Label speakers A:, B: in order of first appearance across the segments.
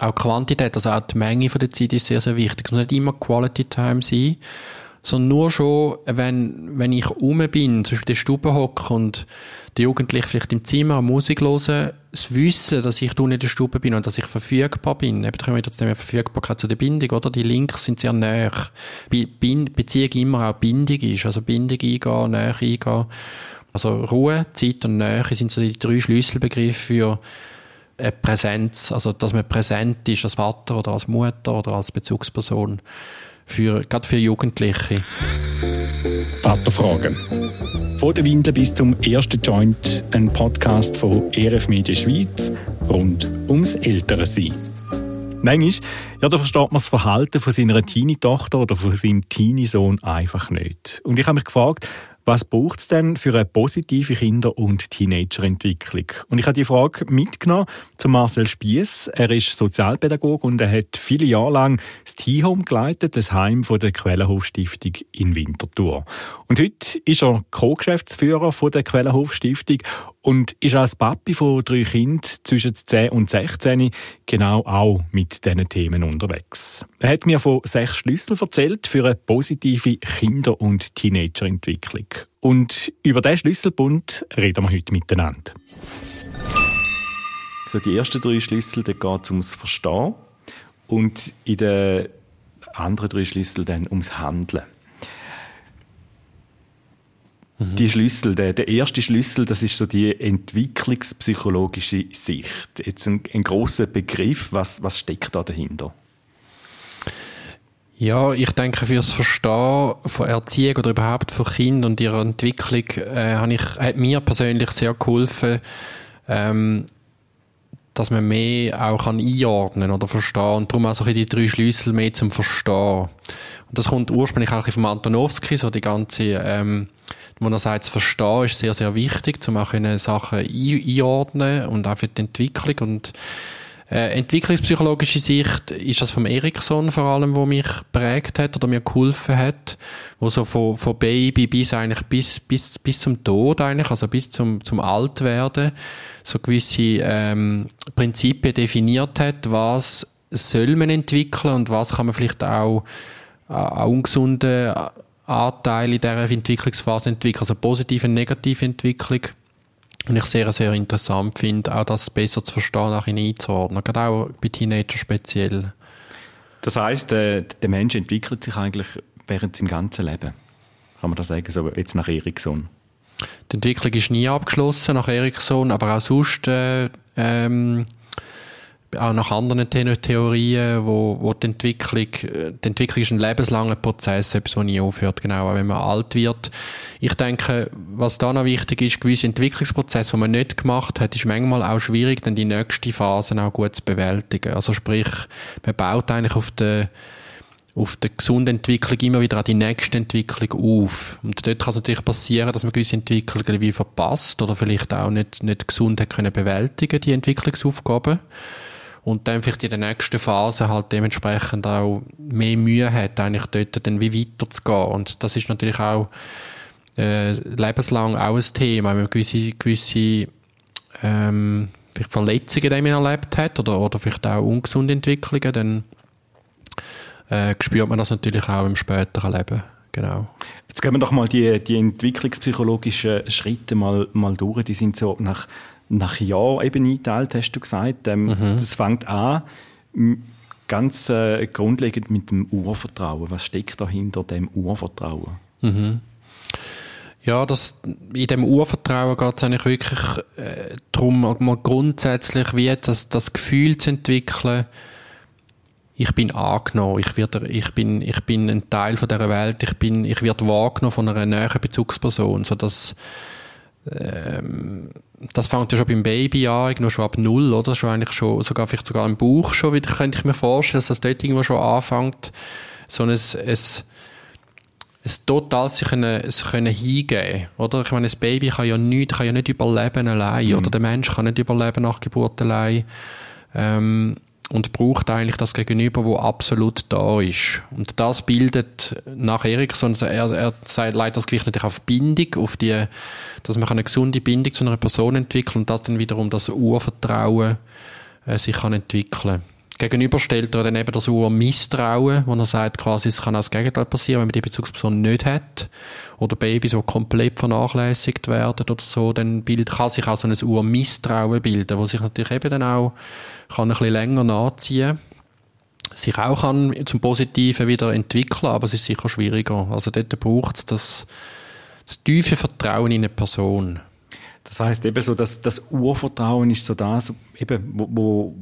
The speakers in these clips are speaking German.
A: auch Quantität, also auch die Menge von der Zeit ist sehr, sehr wichtig. Es muss nicht immer Quality Time sein, sondern nur schon, wenn, wenn ich rum bin, zum Beispiel in der Stube hocke und die Jugendlichen vielleicht im Zimmer Musik hören, das Wissen, dass ich in der Stube bin und dass ich verfügbar bin. Eben, da kommen wir zu der Verfügbarkeit zu der Bindung, oder? Die Links sind sehr näher. Be Beziehung immer auch Bindung ist, also Bindung eingehen, Nähe eingehen. Also Ruhe, Zeit und Nähe sind so die drei Schlüsselbegriffe für eine Präsenz, also dass man präsent ist als Vater oder als Mutter oder als Bezugsperson, für, gerade für Jugendliche.
B: Vaterfragen. Von der Windel bis zum ersten Joint, ein Podcast von ERF Media Schweiz rund ums ältere Sein. Manchmal, ja, da versteht man das Verhalten von seiner Teenie-Tochter oder von seinem Teenie-Sohn einfach nicht. Und ich habe mich gefragt, was braucht es denn für eine positive Kinder- und Teenagerentwicklung? Und ich habe die Frage mitgenommen zu Marcel Spiess. Er ist Sozialpädagoge und er hat viele Jahre lang das T-Home geleitet, das Heim von der Quellenhof-Stiftung in Winterthur. Und heute ist er Co-Geschäftsführer der Quellenhof-Stiftung und ist als Papi von drei Kindern zwischen 10 und 16 genau auch mit diesen Themen unterwegs. Er hat mir von sechs Schlüsseln erzählt für eine positive Kinder- und Teenagerentwicklung. Und über diesen Schlüsselbund reden wir heute miteinander.
C: So die ersten drei Schlüssel, geht ums Verstehen und in den anderen drei Schlüsseln dann ums Handeln. Mhm. Die Schlüssel, der, der erste Schlüssel, das ist so die entwicklungspsychologische Sicht. Jetzt ein, ein großer Begriff, was, was steckt da dahinter?
A: Ja, ich denke, fürs Verstehen von Erziehung oder überhaupt von Kindern und ihrer Entwicklung äh, hat, ich, hat mir persönlich sehr geholfen, ähm, dass man mehr auch kann einordnen oder verstehen und darum auch so die drei Schlüssel mehr zum Verstehen. Und das kommt ursprünglich auch von Antonowski, so die ganze, ähm, wo er sagt, das Verstehen ist sehr, sehr wichtig, um auch Sachen einordnen und auch für die Entwicklung und äh, entwicklungspsychologische Sicht ist das vom Erikson vor allem, wo mich prägt hat oder mir geholfen hat, wo so von, von Baby bis eigentlich bis, bis, bis zum Tod eigentlich, also bis zum, zum Altwerden, so gewisse ähm, Prinzipien definiert hat, was soll man entwickeln und was kann man vielleicht auch, äh, auch ungesunde Anteile in dieser Entwicklungsphase entwickeln, also positive und negative Entwicklung. Und ich sehr, sehr interessant finde, auch das besser zu verstehen, auch einzuordnen. Gerade auch bei Teenagern speziell.
C: Das heisst, der, der Mensch entwickelt sich eigentlich während seinem ganzen Leben. Kann man das sagen, so jetzt nach Erikson?
A: Die Entwicklung ist nie abgeschlossen nach Erikson, aber auch sonst äh, ähm, auch nach anderen Theorien, wo, wo die Entwicklung, die Entwicklung ist ein lebenslanger Prozess, etwas, das nie aufhört, genau, auch wenn man alt wird. Ich denke, was da noch wichtig ist, gewisse Entwicklungsprozesse, die man nicht gemacht hat, ist manchmal auch schwierig, dann die nächste Phase auch gut zu bewältigen. Also sprich, man baut eigentlich auf der auf der gesunden Entwicklung immer wieder an die nächste Entwicklung auf. Und dort kann es natürlich passieren, dass man gewisse Entwicklungen wie verpasst oder vielleicht auch nicht, nicht gesund hat können bewältigen, die Entwicklungsaufgaben und dann vielleicht in der nächsten Phase halt dementsprechend auch mehr Mühe hat, eigentlich dort dann wie weiterzugehen. Und das ist natürlich auch äh, lebenslang auch ein Thema, wenn man gewisse, gewisse ähm, vielleicht Verletzungen die man erlebt hat oder, oder vielleicht auch ungesunde Entwicklungen, dann äh, spürt man das natürlich auch im späteren Leben. Genau.
C: Jetzt gehen wir doch mal die, die entwicklungspsychologischen Schritte mal, mal durch. Die sind so nach nach Jahren eben eingeteilt, hast du gesagt. Ähm, mhm. Das fängt an ganz äh, grundlegend mit dem Urvertrauen. Was steckt dahinter dem Urvertrauen?
A: Mhm. Ja, das, in dem Urvertrauen geht es eigentlich wirklich äh, darum, mal grundsätzlich wie das, das Gefühl zu entwickeln, ich bin angenommen, ich, werde, ich, bin, ich bin ein Teil von dieser Welt, ich, bin, ich werde wahrgenommen von einer näheren Bezugsperson, sodass ähm, das fängt ja schon beim Baby an, irgendwo schon ab null, oder? Schon eigentlich schon, sogar, vielleicht sogar im Bauch schon wieder, könnte ich mir vorstellen, dass das dort irgendwo schon anfängt, so ein, ein, ein total sich können, sich können hingeben, oder? Ich meine, das Baby kann ja nicht, kann ja nicht überleben allein, mhm. oder der Mensch kann nicht überleben nach Geburt allein. Ähm, und braucht eigentlich das Gegenüber, wo absolut da ist. Und das bildet nach Erikson, also er, er leitet das Gewicht natürlich auf Bindung, auf die, dass man eine gesunde Bindung zu einer Person entwickeln und das dann wiederum das Urvertrauen äh, sich kann entwickeln. Gegenüber stellt er dann eben das Urmisstrauen, wo er sagt, quasi, es kann auch das Gegenteil passieren, wenn man die Bezugsperson nicht hat. Oder Babys, die komplett vernachlässigt werden oder so, dann bildet, kann sich auch so ein Urmisstrauen bilden, wo sich natürlich eben dann auch kann ein bisschen länger nachziehen sich auch kann zum Positiven wieder entwickeln, aber es ist sicher schwieriger. Also dort braucht es das, das tiefe Vertrauen in eine Person.
C: Das heißt eben so, dass das Urvertrauen ist so das, eben, wo, wo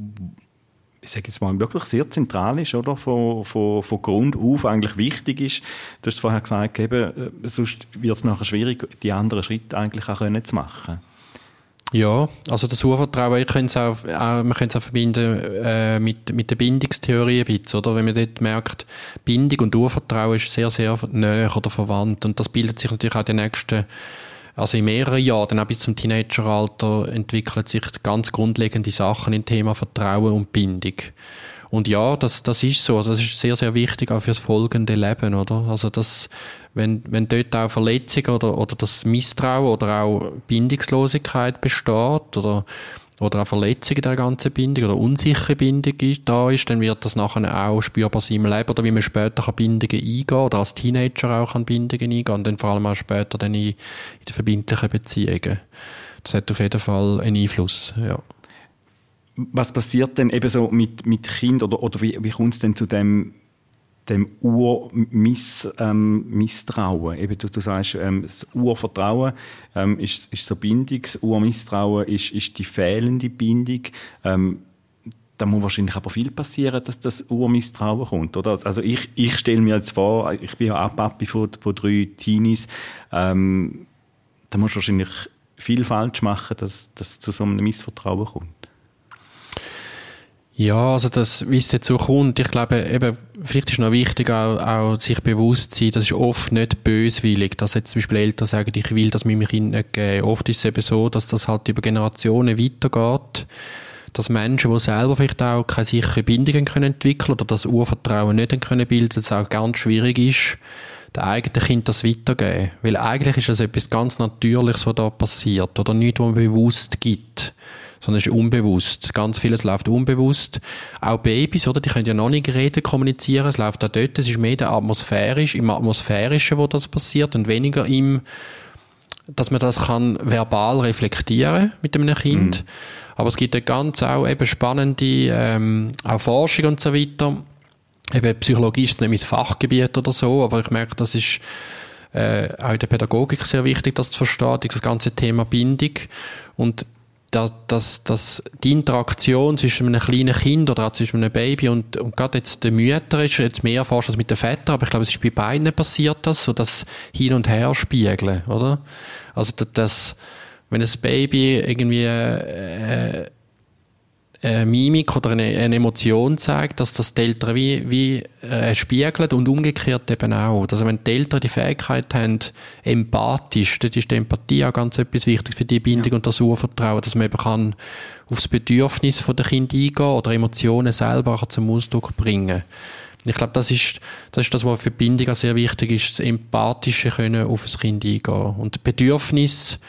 C: ich sage jetzt mal, wirklich sehr zentral ist, oder? Von, von, von Grund auf eigentlich wichtig ist. Du hast vorher gesagt, eben, äh, sonst wird es nachher schwierig, die anderen Schritte eigentlich auch können zu machen.
A: Ja, also das Urvertrauen, ich könnte es auch, auch, man könnte es auch verbinden äh, mit, mit der Bindungstheorie ein bisschen, oder? Wenn man dort merkt, Bindung und Urvertrauen ist sehr, sehr näher oder verwandt und das bildet sich natürlich auch die nächsten also in mehreren Jahren, dann auch bis zum Teenageralter, entwickeln sich ganz grundlegende Sachen im Thema Vertrauen und Bindung. Und ja, das, das ist so. Also das ist sehr, sehr wichtig auch fürs folgende Leben, oder? Also das, wenn, wenn dort auch Verletzung oder, oder das Misstrauen oder auch Bindungslosigkeit besteht oder oder auch Verletzung in der ganzen Bindung oder unsichere Bindung da ist, dann wird das nachher auch spürbar sein im Leben oder wie man später kann Bindungen eingehen oder als Teenager auch kann Bindungen eingehen und dann vor allem auch später dann in, in den verbindlichen Beziehungen. Das hat auf jeden Fall einen Einfluss, ja.
C: Was passiert denn eben so mit, mit Kindern oder, oder wie, wie kommt es denn zu dem dem Urmisstrauen. Ähm, du, du sagst, ähm, das Urvertrauen ähm, ist, ist so Bindung, das Urmisstrauen ist, ist die fehlende Bindung. Ähm, da muss wahrscheinlich aber viel passieren, dass das Urmisstrauen kommt, oder? Also ich, ich stelle mir jetzt vor, ich bin ja auch Papi von, von drei Teenies, ähm, da muss wahrscheinlich viel falsch machen, dass das zu so einem Missvertrauen kommt.
A: Ja, also das, wie es dazu kommt, ich glaube, eben, vielleicht ist noch wichtig, auch, auch sich bewusst zu sein, das ist oft nicht böswillig, dass jetzt zum Beispiel Eltern sagen, ich will das meinem Kind nicht geben. Oft ist es eben so, dass das halt über Generationen weitergeht, dass Menschen, die selber vielleicht auch keine sichere Bindungen können entwickeln oder das Urvertrauen nicht können bilden, dass es auch ganz schwierig ist, der eigenen Kind das weitergeben. Weil eigentlich ist das etwas ganz Natürliches, was da passiert, oder nichts, was man bewusst gibt sondern es ist unbewusst. Ganz vieles läuft unbewusst. Auch Babys, oder? Die können ja noch nicht reden, kommunizieren. Es läuft auch dort. Es ist mehr der atmosphärisch, im Atmosphärischen, wo das passiert und weniger im, dass man das kann verbal reflektieren mit einem Kind. Mhm. Aber es gibt ja ganz auch eben spannende, ähm, auch Forschung und so weiter. Eben Psychologie ist nicht mein Fachgebiet oder so, aber ich merke, das ist, äh, auch in der Pädagogik sehr wichtig, das zu verstehen, das ganze Thema Bindung. Und dass, dass, dass die Interaktion zwischen einem kleinen Kind oder auch zwischen einem Baby und, und gerade jetzt der Mütter ist jetzt mehr erforscht als mit den Vätern, aber ich glaube, es ist bei beiden passiert das, so das Hin und Her spiegeln, oder? Also, dass, wenn ein Baby irgendwie, äh, eine Mimik oder eine, eine, Emotion zeigt, dass das die Eltern wie, wie äh, spiegelt und umgekehrt eben auch. Also wenn die Eltern die Fähigkeit haben, empathisch, dann ist die Empathie auch ganz etwas wichtig für die Bindung ja. und das Urvertrauen, dass man eben kann aufs Bedürfnis von der Kind eingehen oder Emotionen selber auch zum Ausdruck bringen. Ich glaube, das ist, das ist das, was für Bindung sehr wichtig ist, das empathische können auf das Kind eingehen. Und Bedürfnis,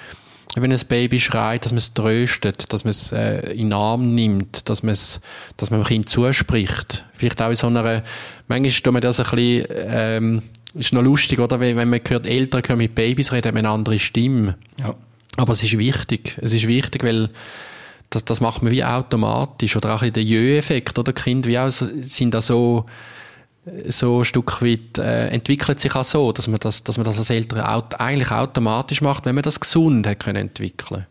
A: wenn ein Baby schreit, dass man es tröstet, dass man es äh, in den Arm nimmt, dass man es, dass man dem Kind zuspricht. Vielleicht auch in so einer, manchmal tut man das ein bisschen, ähm, ist noch lustig, oder? Wenn man hört, Eltern können mit Babys reden, haben eine andere Stimme. Ja. Aber es ist wichtig. Es ist wichtig, weil das, das macht man wie automatisch. Oder auch in der Jö-Effekt, oder? Kinder wie auch, sind da so, so ein Stück weit äh, entwickelt sich auch so, dass man das, dass man das als Eltern eigentlich automatisch macht, wenn man das gesund hat können entwickeln.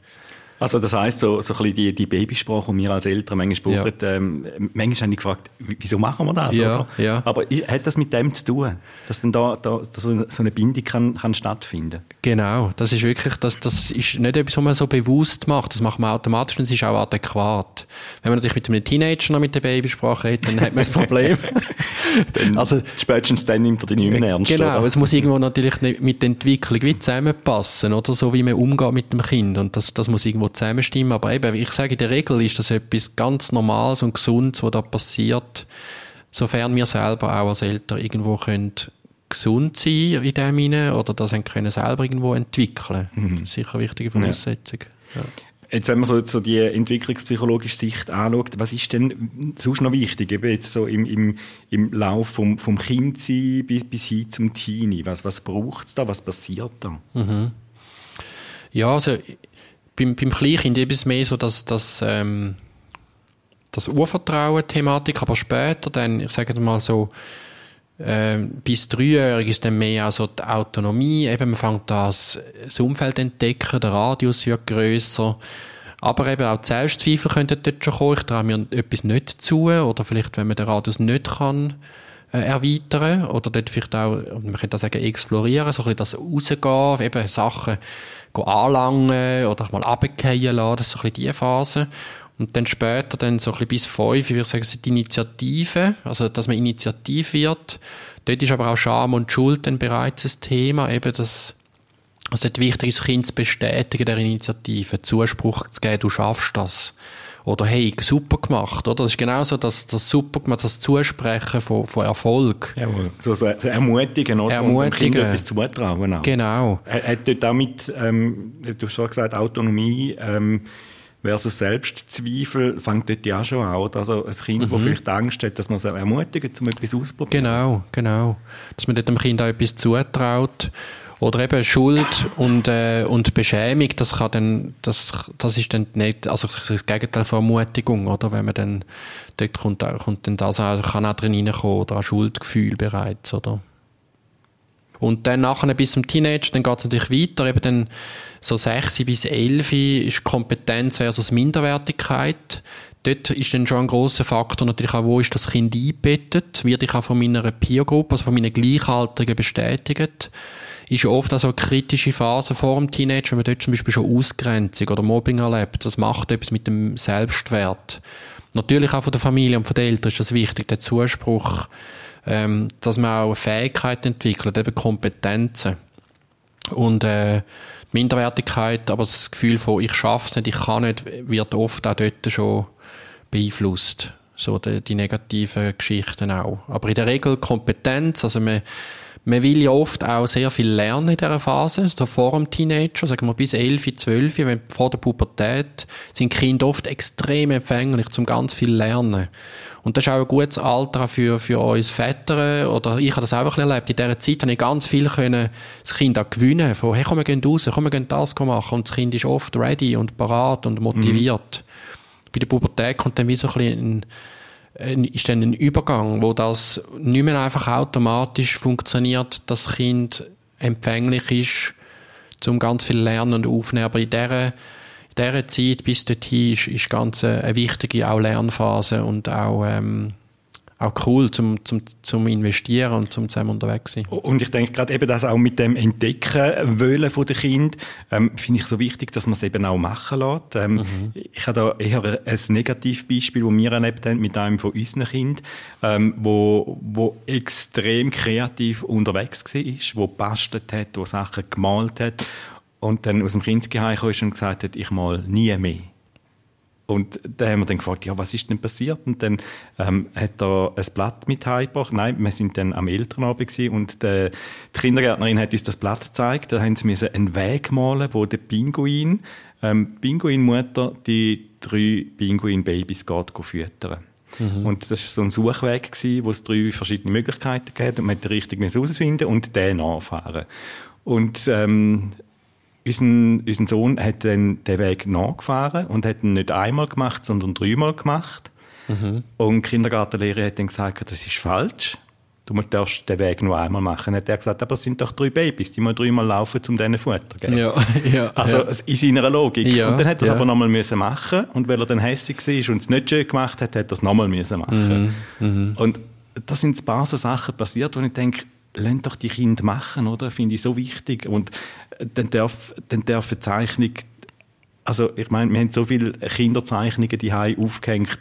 C: Also das heisst, so, so ein bisschen die, die Babysprache, die wir als Eltern manchmal brauchen, ja. ähm, manchmal habe ich gefragt, wieso machen wir das? Ja, oder? Ja. Aber hat das mit dem zu tun, dass dann da, da so eine Bindung kann, kann stattfinden
A: Genau, das ist wirklich, das, das ist nicht etwas, was man so bewusst macht, das macht man automatisch und es ist auch adäquat. Wenn man natürlich mit einem Teenager noch mit der Babysprache redet, dann hat man das Problem.
C: dann, also, spätestens dann nimmt er die nicht mehr ernst.
A: Genau, oder? es muss irgendwo natürlich mit der Entwicklung wie zusammenpassen, oder so wie man umgeht mit dem Kind und das, das muss irgendwo zusammenstimmen. Aber eben, ich sage, in der Regel ist das etwas ganz Normales und Gesundes, was da passiert, sofern wir selber auch als Eltern irgendwo können gesund sein in dem hinein oder das können selber irgendwo entwickeln. Mhm. Das ist sicher eine wichtige Voraussetzung. Ja.
C: Jetzt, wenn man so, so die entwicklungspsychologische Sicht anschaut, was ist denn sonst noch wichtig, eben jetzt so im, im, im Lauf vom, vom Kindsein bis, bis hin zum Teenie? Was, was braucht es da? Was passiert da?
A: Mhm. Ja, also beim, beim Kleinkind es mehr so, dass, dass ähm, das Urvertrauen-Thematik, aber später dann, ich sage mal so, äh, bis dreijährig ist dann mehr also die Autonomie, eben man fängt das, das Umfeld entdecken, der Radius wird grösser, aber eben auch die Selbstzweifel könnten dort schon kommen, ich traue mir etwas nicht zu, oder vielleicht, wenn man den Radius nicht kann, äh, erweitern, oder dort vielleicht auch, man könnte das sagen, explorieren, so ein bisschen das Rausgehen, eben Sachen anlangen oder mal runterfallen lassen, das ist so ein bisschen die Phase. Und dann später, dann so ein bisschen bis fünf, ich würde sagen, sind die Initiative, also dass man initiativ wird. Dort ist aber auch Scham und Schuld dann bereits ein Thema, eben das, also dort wichtig ist, das Kind zu bestätigen der Initiative, Zuspruch zu geben, du schaffst das. Oder hey, super gemacht, oder? Das ist genauso das, das super gemacht, das Zusprechen von, von Erfolg.
C: Ja, so, so, so ermutigen, oder?
A: Ermutigen. Und
C: etwas zutrauen auch.
A: Genau.
C: Hat dort damit, ähm, du hast schon gesagt, Autonomie, ähm, versus Selbstzweifel fängt dort ja auch schon an. Oder? Also ein Kind, mhm. das vielleicht Angst hat, dass man es ermutigt, um etwas auszuprobieren.
A: Genau, genau. Dass man dem Kind auch etwas zutraut. Oder eben Schuld und, äh, und Beschämung, das kann dann, das, das ist dann nicht, also das Gegenteil von Ermutigung, oder? Wenn man dann, dort kommt, kommt dann das auch, kann auch drin reinkommen, oder ein Schuldgefühl bereits, oder? Und dann nachher bis zum Teenager, dann geht es natürlich weiter, eben dann so 6 bis 11 ist Kompetenz versus Minderwertigkeit. Dort ist dann schon ein grosser Faktor natürlich auch, wo ist das Kind eingebettet, wird ich auch von meiner Peergruppe, also von meinen Gleichaltrigen bestätigt. Ist ja oft auch so eine kritische Phase vor dem Teenager, wenn man dort zum Beispiel schon Ausgrenzung oder Mobbing erlebt. Das macht etwas mit dem Selbstwert. Natürlich auch von der Familie und von den Eltern ist das wichtig, der Zuspruch, ähm, dass man auch Fähigkeiten entwickelt, eben Kompetenzen. Und äh, die Minderwertigkeit, aber das Gefühl von ich schaffe es nicht, ich kann nicht, wird oft auch dort schon beeinflusst. So die, die negativen Geschichten auch. Aber in der Regel Kompetenz, also man, man will ja oft auch sehr viel lernen in dieser Phase, so vor dem Teenager, sagen wir bis 11, 12, wenn, vor der Pubertät, sind Kinder oft extrem empfänglich zum ganz viel Lernen. Und das ist auch ein gutes Alter für, für uns Väter, oder ich habe das auch ein bisschen erlebt. In dieser Zeit habe ich ganz viel können, das Kind auch gewinnen, von, hey, komm, wir gehen raus, komm, wir gehen das machen. Und das Kind ist oft ready und parat und motiviert. Mhm. Bei der Pubertät kommt dann wie so ein bisschen ein, ist dann ein Übergang, wo das nicht mehr einfach automatisch funktioniert, dass das Kind empfänglich ist, zum ganz viel lernen und aufnehmen. Aber in dieser dieser Zeit bis dorthin ist, ist ganz eine wichtige auch Lernphase und auch, ähm, auch cool zum, zum, zum Investieren und zum zusammen unterwegs sein.
C: Und ich denke gerade eben das auch mit dem Entdecken wollen von den Kind ähm, finde ich so wichtig, dass man es eben auch machen lässt. Ähm, mhm. Ich habe da eher ein Negativbeispiel, das wir erlebt haben mit einem von unseren Kindern, ähm, wo, wo extrem kreativ unterwegs war, wo bastelt hat, wo Sachen gemalt hat und dann aus dem Kindsgeheim kam und gesagt hat, ich mal nie mehr. Und da haben wir dann gefragt, ja, was ist denn passiert? Und dann ähm, hat er ein Blatt mit heimgebracht. Nein, wir sind dann am Elternabend gewesen und die, die Kindergärtnerin hat uns das Blatt gezeigt. Da haben sie müssen einen Weg malen, wo der Pinguin, ähm, Pinguinmutter, die drei Pinguin-Babys geht füttern. Mhm. Und das war so ein Suchweg, gewesen, wo es drei verschiedene Möglichkeiten gab und man den richtigen herausfinden und den nachfahren. Und ähm, unser, unser Sohn hat dann den Weg nachgefahren und hat ihn nicht einmal gemacht, sondern dreimal gemacht. Mhm. Und die Kindergartenlehrerin hat dann gesagt, das ist falsch. Du darfst den Weg nur einmal machen. Dann hat er gesagt, aber es sind doch drei Babys, die müssen dreimal laufen, um denen Futter zu geben.
A: Ja, ja,
C: also
A: ja.
C: in seiner Logik.
A: Ja,
C: und dann hat er es
A: ja.
C: aber nochmal müssen machen und weil er dann hässlich war und es nicht schön gemacht hat, hat er es nochmal müssen machen.
A: Mhm, mhm.
C: Und da sind ein paar so Sachen passiert, wo ich denke, lasst doch die Kinder machen, oder? Finde ich so wichtig. Und dann darf, dann darf eine Zeichnung also ich meine, wir haben so viele Kinderzeichnungen die aufgehängt,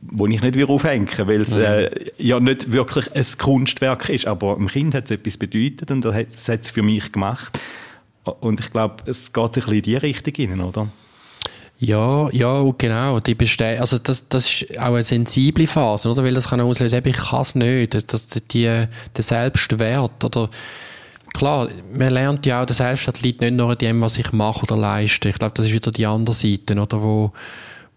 C: wo ich nicht aufhängen weil es äh, ja nicht wirklich ein Kunstwerk ist, aber dem Kind hat es etwas bedeutet und das hat es für mich gemacht. Und ich glaube, es geht ein bisschen in die Richtung hinein, oder?
A: Ja, ja, genau. Die bestehen, also das, das ist auch eine sensible Phase, oder? Weil das kann auslösen, ich kann es nicht. Das, die, der Selbstwert, oder? Klar, man lernt ja auch, der Selbstwert liegt nicht nur in dem, was ich mache oder leiste. Ich glaube, das ist wieder die andere Seite, oder, wo,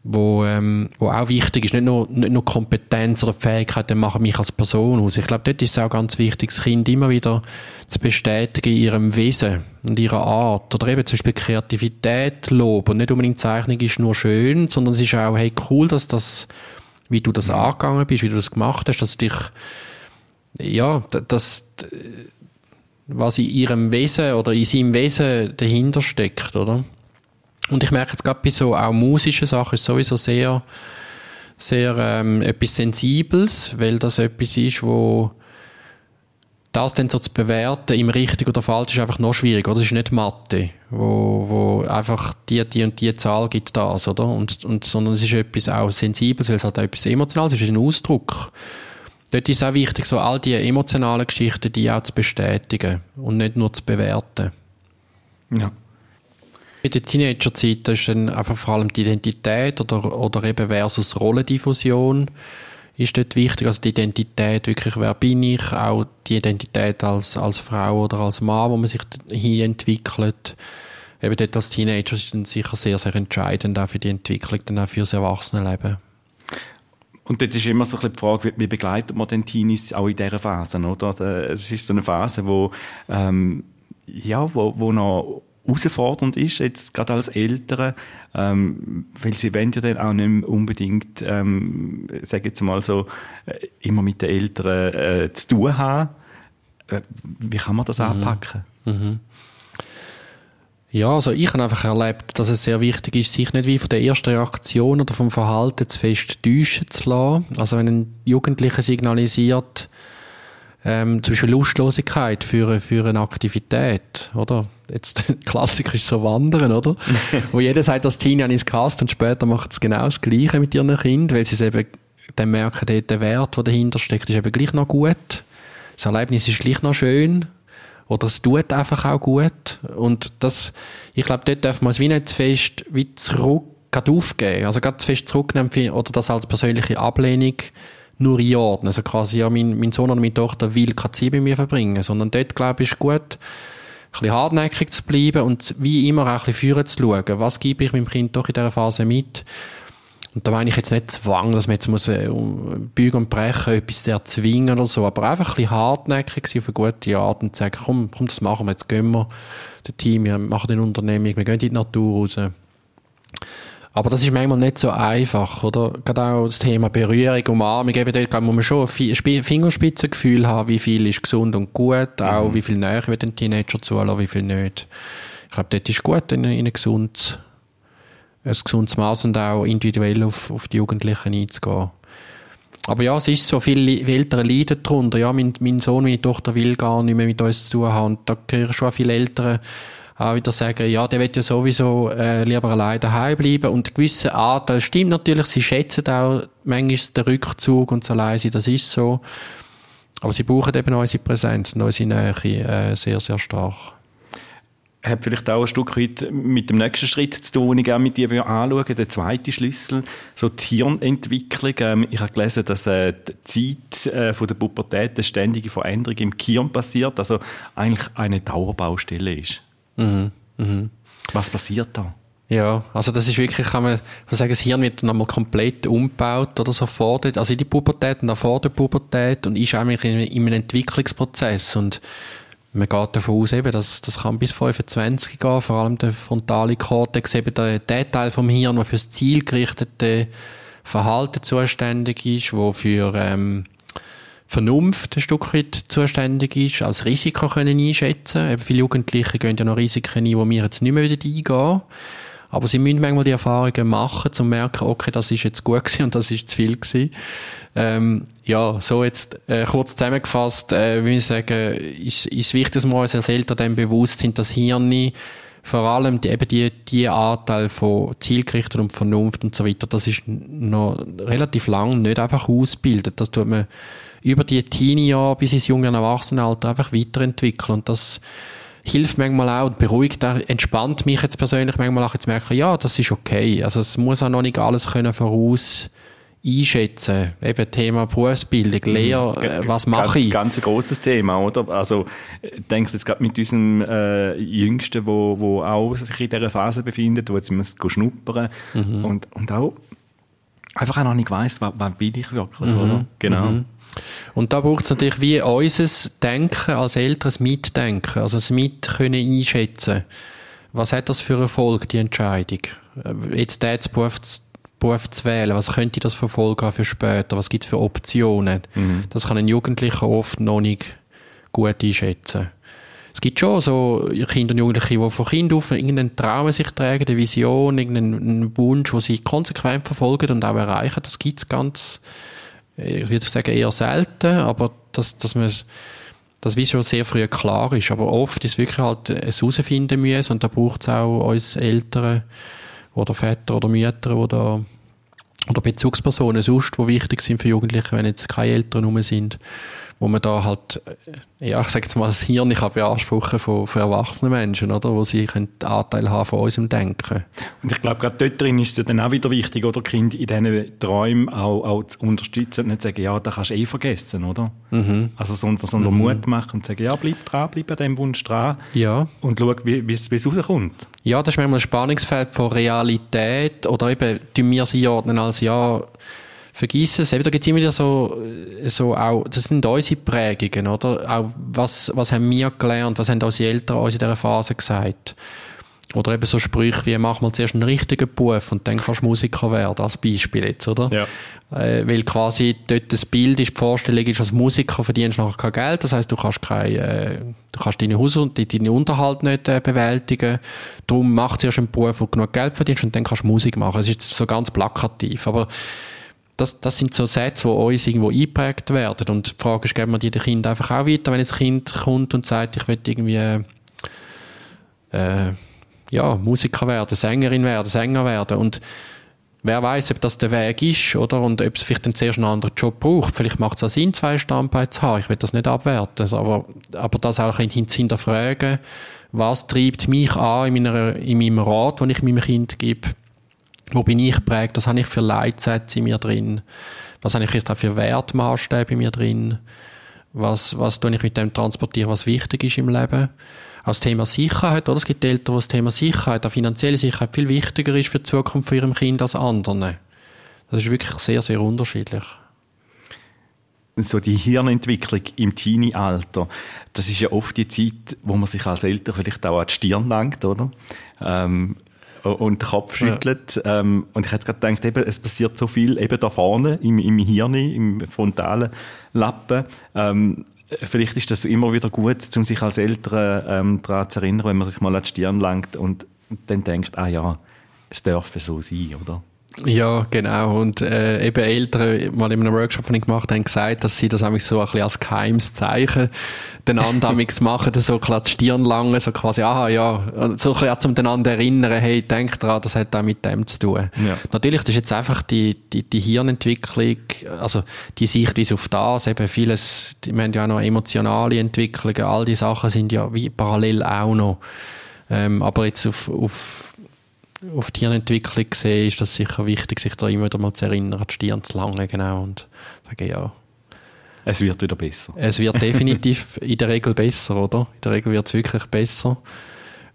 A: wo, ähm, wo auch wichtig ist. Nicht nur, nicht nur Kompetenz oder Fähigkeiten machen mich als Person aus. Ich glaube, dort ist es auch ganz wichtig, das Kind immer wieder zu bestätigen in ihrem Wesen und ihrer Art. Oder eben zum Beispiel Kreativität loben. Und nicht unbedingt Zeichnung ist nur schön, sondern es ist auch, hey, cool, dass das, wie du das angegangen bist, wie du das gemacht hast, dass du dich, ja, das, was in ihrem Wesen oder in seinem Wesen dahinter steckt, oder? Und ich merke jetzt gerade bei so auch musischen Sachen ist sowieso sehr, sehr ähm, etwas Sensibles, weil das etwas ist, wo das dann so zu bewerten, im richtig oder falsch, ist einfach noch schwierig, oder? Das ist nicht Mathe, wo, wo einfach die, die und die Zahl gibt das, oder? Und, und, sondern es ist etwas auch Sensibles, weil es halt auch etwas Emotionales ist, es ist ein Ausdruck. Dort ist es auch wichtig, so all die emotionalen Geschichten, die auch zu bestätigen und nicht nur zu bewerten.
C: Ja.
A: In der Teenagerzeit ist dann einfach vor allem die Identität oder, oder eben versus Rollendiffusion ist dort wichtig. Also die Identität, wirklich, wer bin ich, auch die Identität als, als Frau oder als Mann, wo man sich hier entwickelt. Eben dort als Teenager ist dann sicher sehr, sehr entscheidend auch für die Entwicklung, dann auch fürs Erwachsenenleben.
C: Und dort ist immer so ein bisschen die Frage, wie begleitet man den Teenies auch in dieser Phase, oder? Es ist so eine Phase, wo, ähm, ja, wo, wo noch herausfordernd ist, jetzt gerade als Eltern, ähm, weil sie wollen ja dann auch nicht unbedingt, ähm, sage jetzt mal so, äh, immer mit den Eltern äh, zu tun haben. Äh, wie kann man das mhm. anpacken?
A: Mhm. Ja, also ich habe einfach erlebt, dass es sehr wichtig ist, sich nicht wie von der ersten Reaktion oder vom Verhalten zu fest täuschen zu lassen. Also wenn ein Jugendlicher signalisiert, ähm, zum Beispiel Lustlosigkeit für, für eine Aktivität, oder? Jetzt, Klassiker ist so Wandern, oder? Wo jeder sagt, das Teenie habe ich Cast und später macht es genau das Gleiche mit ihren Kind, weil sie es eben dann merken, der Wert, der dahinter steckt, ist eben gleich noch gut. Das Erlebnis ist gleich noch schön. Oder es tut einfach auch gut. Und das, ich glaube, dort darf man es wie nicht zu fest wie zurück aufgeben. Also gerade zu fest zurücknehmen oder das als persönliche Ablehnung nur einordnen. Also quasi, ja, mein, mein Sohn oder meine Tochter will keine Zeit bei mir verbringen. Sondern dort, glaube ich, ist gut, ein bisschen hartnäckig zu bleiben und wie immer auch ein bisschen führen zu schauen. Was gebe ich meinem Kind doch in dieser Phase mit? Und da meine ich jetzt nicht Zwang, dass man jetzt muss äh, bügen und brechen, etwas erzwingen oder so, aber einfach ein bisschen hartnäckig sein auf eine gute Art und sagen, komm, komm, das machen wir, jetzt gehen wir, das Team, wir machen eine Unternehmung, wir gehen in die Natur raus. Aber das ist manchmal nicht so einfach, oder? Gerade auch das Thema Berührung, Umarmung, eben dort muss man schon ein Fingerspitzengefühl haben, wie viel ist gesund und gut, auch mhm. wie viel näher wird ein Teenager zulassen, wie viel nicht. Ich glaube, dort ist gut, in, in ein gesundes, ein gesundes Maß und auch individuell auf, auf die Jugendlichen einzugehen. Aber ja, es ist so, viele Eltern leiden darunter. Ja, mein, mein Sohn, meine Tochter will gar nicht mehr mit uns zu tun haben. Und da höre schon viele Eltern, auch wieder sagen, ja, der wird ja sowieso äh, lieber allein daheim bleiben. Und ein gewisser Anteil stimmt natürlich, sie schätzen auch manchmal den Rückzug und das Alleinsein, das ist so. Aber sie brauchen eben unsere Präsenz und unsere Nähe äh, sehr, sehr stark.
C: Hat vielleicht auch ein Stück weit mit dem nächsten Schritt zu tun, den ich gerne mit dir anschaue, der zweite Schlüssel, so die Hirnentwicklung. Ähm, ich habe gelesen, dass äh, die Zeit äh, von der Pubertät eine ständige Veränderung im Gehirn passiert, also eigentlich eine Dauerbaustelle ist.
A: Mhm. Mhm.
C: Was passiert da?
A: Ja, also das ist wirklich, kann man sagen, das Hirn wird nochmal komplett umgebaut oder so vor der, also in die Pubertät und auch vor der Pubertät und ist eigentlich in, in einem Entwicklungsprozess und man geht davon aus, eben, dass das kann bis 25 gehen, vor allem der frontale Kortex, eben der, der Teil vom Hirn, der für das zielgerichtete Verhalten zuständig ist, wo für ähm, Vernunft ein Stück weit zuständig ist, als Risiko können einschätzen. Eben viele Jugendliche gehen ja noch Risiken ein, die wir jetzt nicht mehr eingehen. Aber sie müssen manchmal die Erfahrungen machen, um zu merken, okay, das ist jetzt gut gewesen und das ist zu viel gewesen. Ähm, ja, so jetzt äh, kurz zusammengefasst, äh, würde ich sagen, ist, ist wichtig, dass wir uns als Eltern dem bewusst sind, dass Hirn vor allem die, eben die, die Anteil von Zielgerichtet und Vernunft und so weiter, das ist noch relativ lang nicht einfach ausgebildet. Das tut man über die Teenie-Jahre bis ins junge Erwachsenenalter einfach weiterentwickeln. Und das hilft manchmal auch und beruhigt, entspannt mich jetzt persönlich manchmal auch jetzt merken, ja, das ist okay. Also es muss auch noch nicht alles können voraus einschätzen. Eben Thema Berufsbildung, mhm. Lehre, äh, was mache ich?
C: Ganz, ganz großes Thema, oder? Also, denkst du jetzt gerade mit unserem äh, Jüngsten, wo, wo auch sich in dieser Phase befindet, wo jetzt muss schnuppern mhm. und, und auch einfach auch noch nicht weiss, was, was will ich wirklich, mhm. oder?
A: Genau. Mhm. Und da braucht es natürlich wie unser Denken als älteres Mitdenken, also das Mit können einschätzen. Was hat das für Erfolg, die Entscheidung? Äh, jetzt der Beruf, Beruf zu wählen, was könnte das für Folgen haben für später? Was gibt es für Optionen? Mhm. Das kann ein Jugendlicher oft noch nicht gut einschätzen. Es gibt schon so Kinder und Jugendliche, die von Kind auf irgendeinen Traum sich tragen, eine Vision, irgendeinen Wunsch, den sie konsequent verfolgen und auch erreichen. Das gibt es ganz ich würde sagen, eher selten, aber dass, dass man das wie schon sehr früh klar ist. Aber oft ist es wirklich halt ein herausfinden müssen und da braucht es auch uns Eltern oder Väter oder Mütter oder, oder Bezugspersonen sonst, die wichtig sind für Jugendliche, wenn jetzt keine Eltern rum sind wo man da halt, äh, ja, ich sage jetzt mal, das Hirn kann beanspruchen von, von erwachsenen Menschen, oder? Wo sie einen Anteil haben von unserem Denken.
C: Und ich glaube, gerade dort drin ist es dann auch wieder wichtig, oder? Kind in diesen Träumen auch, auch zu unterstützen und nicht zu sagen, ja, da kannst du eh vergessen, oder? Mhm. Also, sondern, sondern mhm. Mut machen und sagen, ja, bleib dran, bleib an dem Wunsch dran.
A: Ja.
C: Und schau, wie, wie es rauskommt.
A: Ja, das ist manchmal ein Spannungsfeld von Realität oder eben, die wir sie ordnen als, ja, vergiss es. Eben, da gibt es immer wieder so, so auch, das sind unsere Prägungen, oder? Auch, was, was haben wir gelernt, was haben unsere Eltern uns in dieser Phase gesagt? Oder eben so Sprüche wie, mach mal zuerst einen richtigen Beruf und dann kannst du Musiker werden, als Beispiel jetzt, oder?
C: Ja.
A: Äh, weil quasi dort das Bild ist, die Vorstellung ist, als Musiker verdienst du nachher kein Geld, das heißt, du kannst kein, äh, du kannst deine Haus und deinen Unterhalt nicht äh, bewältigen. Darum mach zuerst einen Beruf, wo du genug Geld verdienst und dann kannst du Musik machen. Es ist so ganz plakativ, aber das, das sind so Sätze, die uns irgendwo eingeprägt werden. Und die Frage ist, geben wir die den Kindern einfach auch weiter, wenn ein Kind kommt und sagt, ich will irgendwie äh, ja, Musiker werden, Sängerin werden, Sänger werden. Und wer weiß, ob das der Weg ist, oder? Und ob es vielleicht dann zuerst einen anderen Job braucht. Vielleicht macht es auch Sinn, zwei Standbeine zu haben. Ich will das nicht abwerten. Aber, aber das auch ein zu hinterfragen, was treibt mich an in, meiner, in meinem Rat, den ich meinem Kind gebe, wo bin ich prägt? Was habe ich für Leitsätze in mir drin? Was habe ich vielleicht auch für Wertmaßstäbe in mir drin? Was, was tue ich mit dem transportieren, was wichtig ist im Leben? Auch das Thema Sicherheit, oder? Es gibt Eltern, wo das Thema Sicherheit, auch finanzielle Sicherheit viel wichtiger ist für die Zukunft von ihrem Kind als anderen. Das ist wirklich sehr, sehr unterschiedlich
C: so die Hirnentwicklung im Teenie-Alter, das ist ja oft die Zeit, wo man sich als Eltern vielleicht auch an die Stirn langt, oder? Ähm, und den Kopf schüttelt. Ja. Ähm, und ich hätte gerade gedacht, eben, es passiert so viel eben da vorne, im, im Hirn, im frontalen Lappen. Ähm, vielleicht ist das immer wieder gut, um sich als Eltern ähm, daran zu erinnern, wenn man sich mal an die Stirn langt und dann denkt, ah ja, es dürfe so sein, oder?
A: Ja, genau. Und äh, eben Eltern, mal in einem Workshop, den ich gemacht habe, haben gesagt, dass sie das so ein bisschen als geheimes Zeichen den anderen machen, so ein bisschen die Stirn langen, so quasi, aha, ja, so ein bisschen zum den anderen erinnern, hey, denk dran, das hat auch mit dem zu tun. Ja. Natürlich, das ist jetzt einfach die, die, die Hirnentwicklung, also die Sichtweise auf das, eben vieles, die, wir haben ja auch noch emotionale Entwicklungen, all die Sachen sind ja wie parallel auch noch. Ähm, aber jetzt auf, auf auf die Entwicklung gesehen, ist das sicher wichtig, sich da immer wieder mal zu erinnern, die Stirn zu lange, genau, und sagen, ja.
C: Es wird wieder besser.
A: Es wird definitiv in der Regel besser, oder? In der Regel wird es wirklich besser.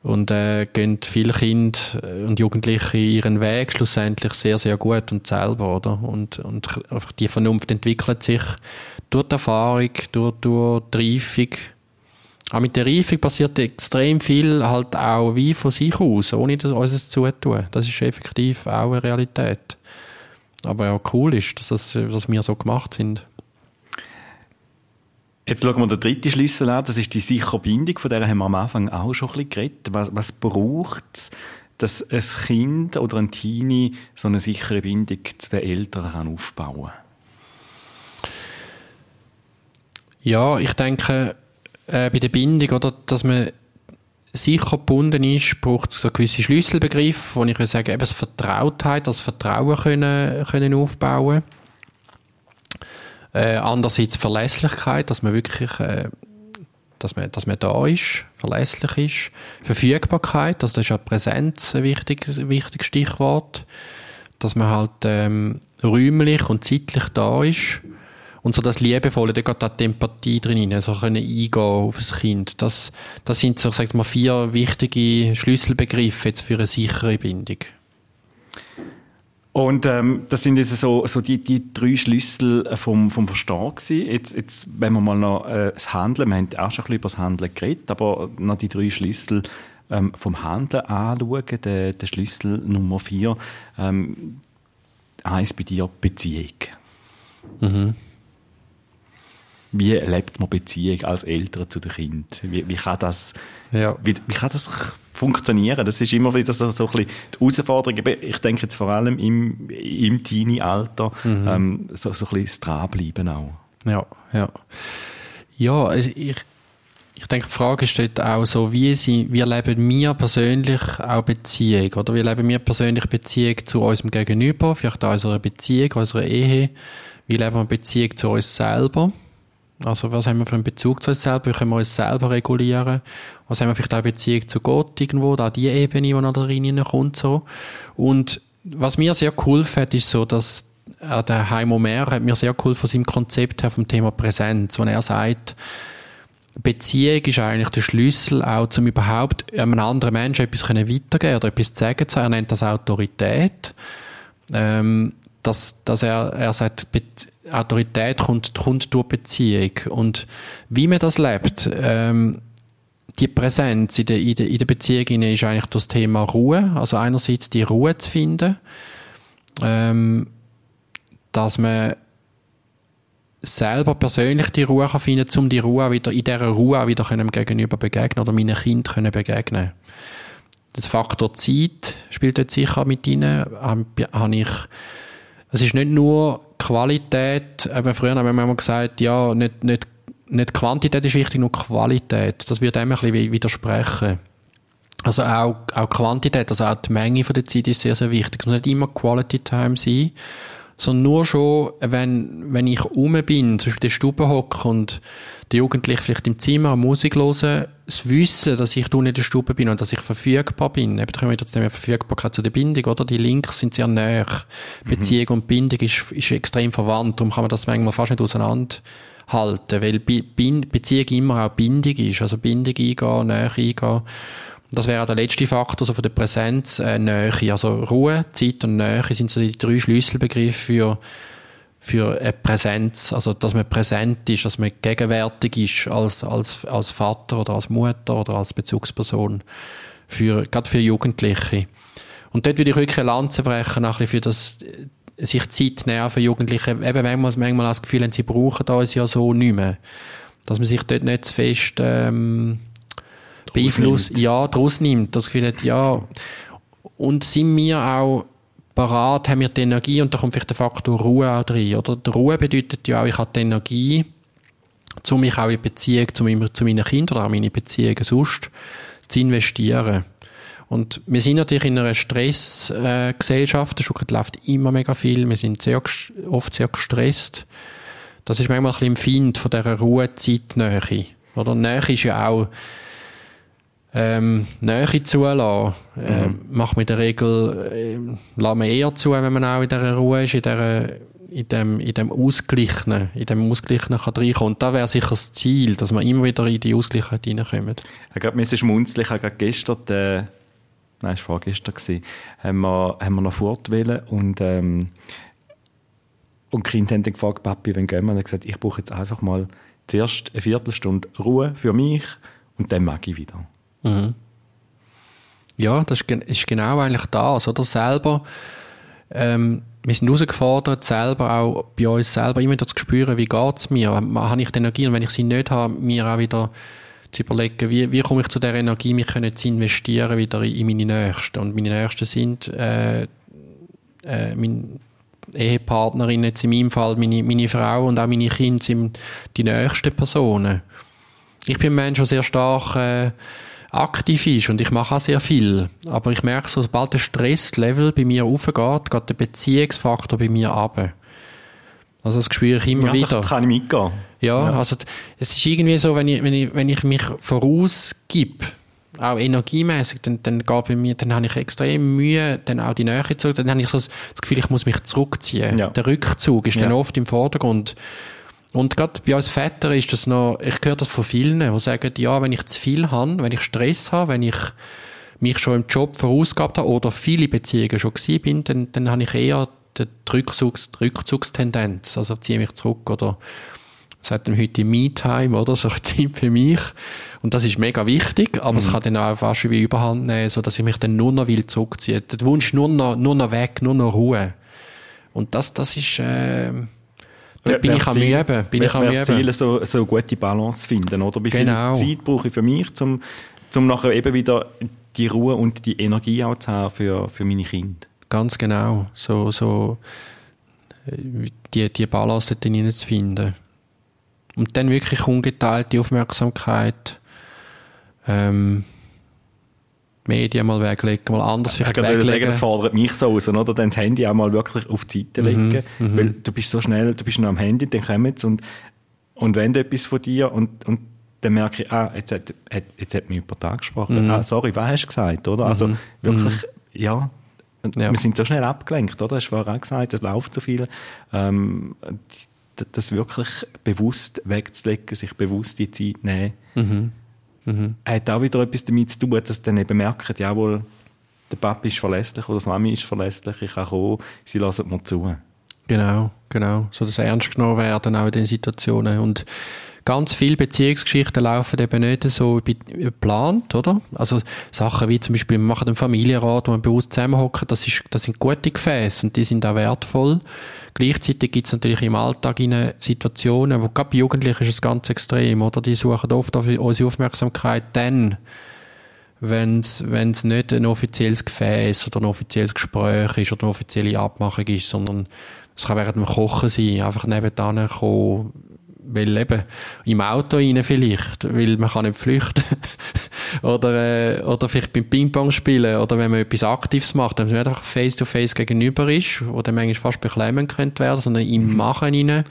A: Und äh, gehen viele Kinder und Jugendliche ihren Weg schlussendlich sehr, sehr gut und selber, oder? Und, und die Vernunft entwickelt sich durch die Erfahrung, durch, durch die Reifung, auch mit der Reifung passiert extrem viel halt auch wie von sich aus, ohne dass uns es zutun. Das ist effektiv auch eine Realität. Aber ja, cool ist, dass, das, dass wir so gemacht sind.
C: Jetzt schauen wir den dritten Schlüssel an, das ist die sichere Bindung, von der haben wir am Anfang auch schon ein bisschen geredet. Was, was braucht es, dass ein Kind oder ein Teenie so eine sichere Bindung zu den Eltern kann aufbauen kann?
A: Ja, ich denke, äh, bei der Bindung, oder, dass man sicher gebunden ist, braucht es so gewisse Schlüsselbegriffe, wo ich würde sagen, eben das Vertrautheit, das Vertrauen können, können aufbauen. Äh, andererseits Verlässlichkeit, dass man wirklich, äh, dass man, dass man da ist, verlässlich ist. Verfügbarkeit, also das ist ja Präsenz ein wichtiges, wichtiges Stichwort. dass man halt ähm, räumlich und zeitlich da ist und so das Liebevolle, da geht auch die Empathie drin, so können eingehen auf das Kind. Das, das sind so, sag mal, vier wichtige Schlüsselbegriffe jetzt für eine sichere Bindung.
C: Und ähm, das sind jetzt so, so die, die drei Schlüssel vom, vom Verstehen gewesen. Jetzt, jetzt, wenn wir mal noch äh, das Handeln, wir haben auch schon ein bisschen über das Handeln geredet, aber noch die drei Schlüssel ähm, vom Handeln anschauen, der, der Schlüssel Nummer vier, ähm, heisst bei dir Beziehung. Mhm. Wie erlebt man Beziehung als Eltern zu den Kindern? Wie, wie, kann das, ja. wie, wie kann das funktionieren? Das ist immer wieder so, so ein bisschen die Herausforderung. Ich denke jetzt vor allem im, im Teenie-Alter, mhm. ähm, so, so ein bisschen das Dranbleiben auch.
A: Ja, ja. Ja, also ich, ich denke, die Frage ist dort auch so, wie, sie, wie erleben wir persönlich auch Beziehung? Oder wie erleben wir persönlich Beziehung zu unserem Gegenüber, vielleicht auch unserer Beziehung, unserer Ehe? Wie leben wir Beziehung zu uns selber? Also was haben wir für einen Bezug zu uns selber? Wie können wir uns selber regulieren? Was haben wir vielleicht auch eine Beziehung zu Gott irgendwo, da die Ebene, die noch da reinkommt so. Und was mir sehr geholfen hat, ist so, dass äh, der Heimo Mehr hat mir sehr geholfen von seinem Konzept her vom Thema Präsenz, wo er sagt, Beziehung ist eigentlich der Schlüssel auch, um überhaupt einem anderen Menschen etwas weitergeben oder etwas zu sagen zu. Er nennt das Autorität. Ähm, dass, dass er, er sagt, Autorität kommt, kommt durch Beziehung. Und wie man das lebt, ähm, die Präsenz in der, in der, in der Beziehung ist eigentlich das Thema Ruhe. Also einerseits die Ruhe zu finden, ähm, dass man selber persönlich die Ruhe kann finden um die Ruhe wieder, in dieser Ruhe wieder können gegenüber begegnen oder meinen Kind können begegnen. Der Faktor Zeit spielt dort sicher mit rein. Ich, es ist nicht nur Qualität, eben früher haben wir immer gesagt, ja, nicht, nicht, nicht Quantität ist wichtig, nur Qualität. Das wird dem ein bisschen widersprechen. Also auch, auch Quantität, also auch die Menge von der Zeit ist sehr, sehr wichtig. Es muss nicht immer Quality Time sein, sondern nur schon, wenn, wenn ich rum bin, zum Beispiel in der Stube hocke und die Jugendlichen vielleicht im Zimmer Musik hören, das Wissen, dass ich in der Stube bin und dass ich verfügbar bin. Eben, da kommen wir wieder zu der Verfügbarkeit zu der Bindung, oder? Die Links sind sehr näher. Mhm. Beziehung und Bindung ist, ist extrem verwandt, darum kann man das manchmal fast nicht auseinanderhalten, weil Be Beziehung immer auch Bindung ist, also Bindung eingehen, Nähe eingehen. Das wäre der letzte Faktor so von der Präsenz, äh, Nähe. Also Ruhe, Zeit und Nähe sind so die drei Schlüsselbegriffe für, für eine Präsenz. Also, dass man präsent ist, dass man gegenwärtig ist als, als, als Vater oder als Mutter oder als Bezugsperson. Für, gerade für Jugendliche. Und dort würde ich wirklich eine Lanze brechen, ein für das, äh, sich Zeit nehmen für Jugendliche. Eben manchmal, manchmal das Gefühl haben, sie brauchen uns ja so nicht mehr. Dass man sich dort nicht zu fest, ähm, beeinflusst, ja, daraus nimmt. Das Gefühl hat, ja, und sind wir auch parat, haben wir die Energie und da kommt vielleicht der Faktor Ruhe auch drin, oder? Die Ruhe bedeutet ja auch, ich habe die Energie, um mich auch in Beziehung zu, meinem, zu meinen Kindern oder auch meine Beziehungen sonst zu investieren. Und wir sind natürlich in einer Stressgesellschaft, äh, der läuft immer mega viel, wir sind sehr, oft sehr gestresst. Das ist manchmal ein bisschen Empfind von dieser Ruhezeitnähe. Oder Nähe ist ja auch ähm, Nähe zulassen. Äh, mhm. Macht man in der Regel, äh, lässt man eher zu, wenn man auch in dieser Ruhe ist, in, dieser, in dem, in dem Ausgleichen, in dem Ausgleichen kann reinkommen. Und da wäre sicher das Ziel, dass man immer wieder in die Ausgleichheit reinkommt.
C: Ich glaube, mir ist schmunzlig, ich habe gestern, äh, nein, es war vorgestern, gewesen, haben wir, haben wir noch fortwählen und, ähm, und die Kinder haben dann gefragt, Papi, wann gehen wir? Und er gesagt, ich brauche jetzt einfach mal zuerst eine Viertelstunde Ruhe für mich und dann mag ich wieder. Mhm.
A: Ja, das ist, genau eigentlich das, oder? Selber, ähm, wir sind herausgefordert, selber auch bei uns selber immer wieder zu spüren, wie geht es mir? Habe ich die Energie? Und wenn ich sie nicht habe, mir auch wieder zu überlegen, wie, wie komme ich zu der Energie, mich können zu investieren wieder in meine Nächsten. Und meine Nächsten sind äh, äh, meine Ehepartnerin, jetzt in meinem Fall meine, meine Frau und auch meine Kinder sind die nächsten Personen. Ich bin ein Mensch, der sehr stark äh, aktiv ist und ich mache auch sehr viel. Aber ich merke, so, sobald der Stresslevel bei mir aufgeht, geht der Beziehungsfaktor bei mir ab. Also das spüre ich immer ja, wieder.
C: Das kann ich mitgehen.
A: Ja, ja, also es ist irgendwie so, wenn ich, wenn ich, wenn ich mich vorausgib, auch energiemäßig, dann, dann geht bei mir, dann habe ich extrem Mühe, dann auch die Nähe zu, dann habe ich so das Gefühl, ich muss mich zurückziehen. Ja. Der Rückzug ist dann oft im Vordergrund. Und gerade bei uns Vätern ist das noch, ich höre das von vielen, die sagen, ja, wenn ich zu viel habe, wenn ich Stress habe, wenn ich mich schon im Job vorausgehabt habe oder viele Beziehungen schon gewesen bin, dann, dann habe ich eher die Rückzugs, Rückzugstendenz, also ziehe mich zurück oder sagt dann heute Me-Time, oder? So Zeit für mich. Und das ist mega wichtig, aber mhm. es kann dann auch fast wie überhand nehmen, so dass ich mich dann nur noch will zurückziehen. Der Wunsch nur noch, nur noch weg, nur noch Ruhe. Und das, das ist, äh, da bin ich am Üben. Bin ich am Üben.
C: Ziel, so, so eine gute Balance finden, oder? Wie genau. viel Zeit brauche ich für mich, um, um nachher eben wieder die Ruhe und die Energie auch zu haben für, für meine Kinder?
A: Ganz genau. So, so, äh, die, die Balance dort zu finden. Und dann wirklich ungeteilte Aufmerksamkeit, ähm, Medien mal weglegen, mal anders
C: vielleicht ich weglegen. Sagen, das fordert mich so aus, oder? Dann das Handy auch mal wirklich auf die Seite legen, mhm, mhm. weil du bist so schnell, du bist noch am Handy, dann kommen sie und, und wenn etwas von dir und, und dann merke ich, ah, jetzt hat, hat, jetzt hat mich über Tag gesprochen. Mhm. Ah, sorry, was hast du gesagt, oder? Also mhm. wirklich, mhm. ja, ja. Wir sind so schnell abgelenkt, oder? Du hast vorher auch gesagt, es läuft so viel. Ähm, das wirklich bewusst wegzulegen, sich bewusst die Zeit nehmen, mhm. Mhm. hat auch wieder etwas damit zu tun, dass sie dann eben merken, jawohl, der Papa ist verlässlich oder die Mami ist verlässlich, ich kann kommen, sie lassen mir zu.
A: Genau, genau. So das ernst genommen werden auch in den Situationen. Und ganz viele Beziehungsgeschichten laufen eben nicht so geplant, oder? Also Sachen wie zum Beispiel, wir machen einen Familienrat, wo wir bewusst zusammenhocken, das, das sind gute Gefäße und die sind auch wertvoll. Gleichzeitig gibt es natürlich im Alltag Situationen, wo gerade bei Jugendlichen ist es ganz extrem, oder? Die suchen oft auf unsere Aufmerksamkeit dann, wenn es nicht ein offizielles Gefäß oder ein offizielles Gespräch ist oder eine offizielle Abmachung ist, sondern es kann während dem Kochen sein, einfach nebenan kommen, weil eben im Auto rein vielleicht, weil man kann nicht flüchten. oder, äh, oder vielleicht beim Ping-Pong spielen oder wenn man etwas Aktives macht, dass man nicht einfach face-to-face gegenüber ist, wo dann manchmal fast beklemmend könnte werden, sondern im mhm. Machen rein.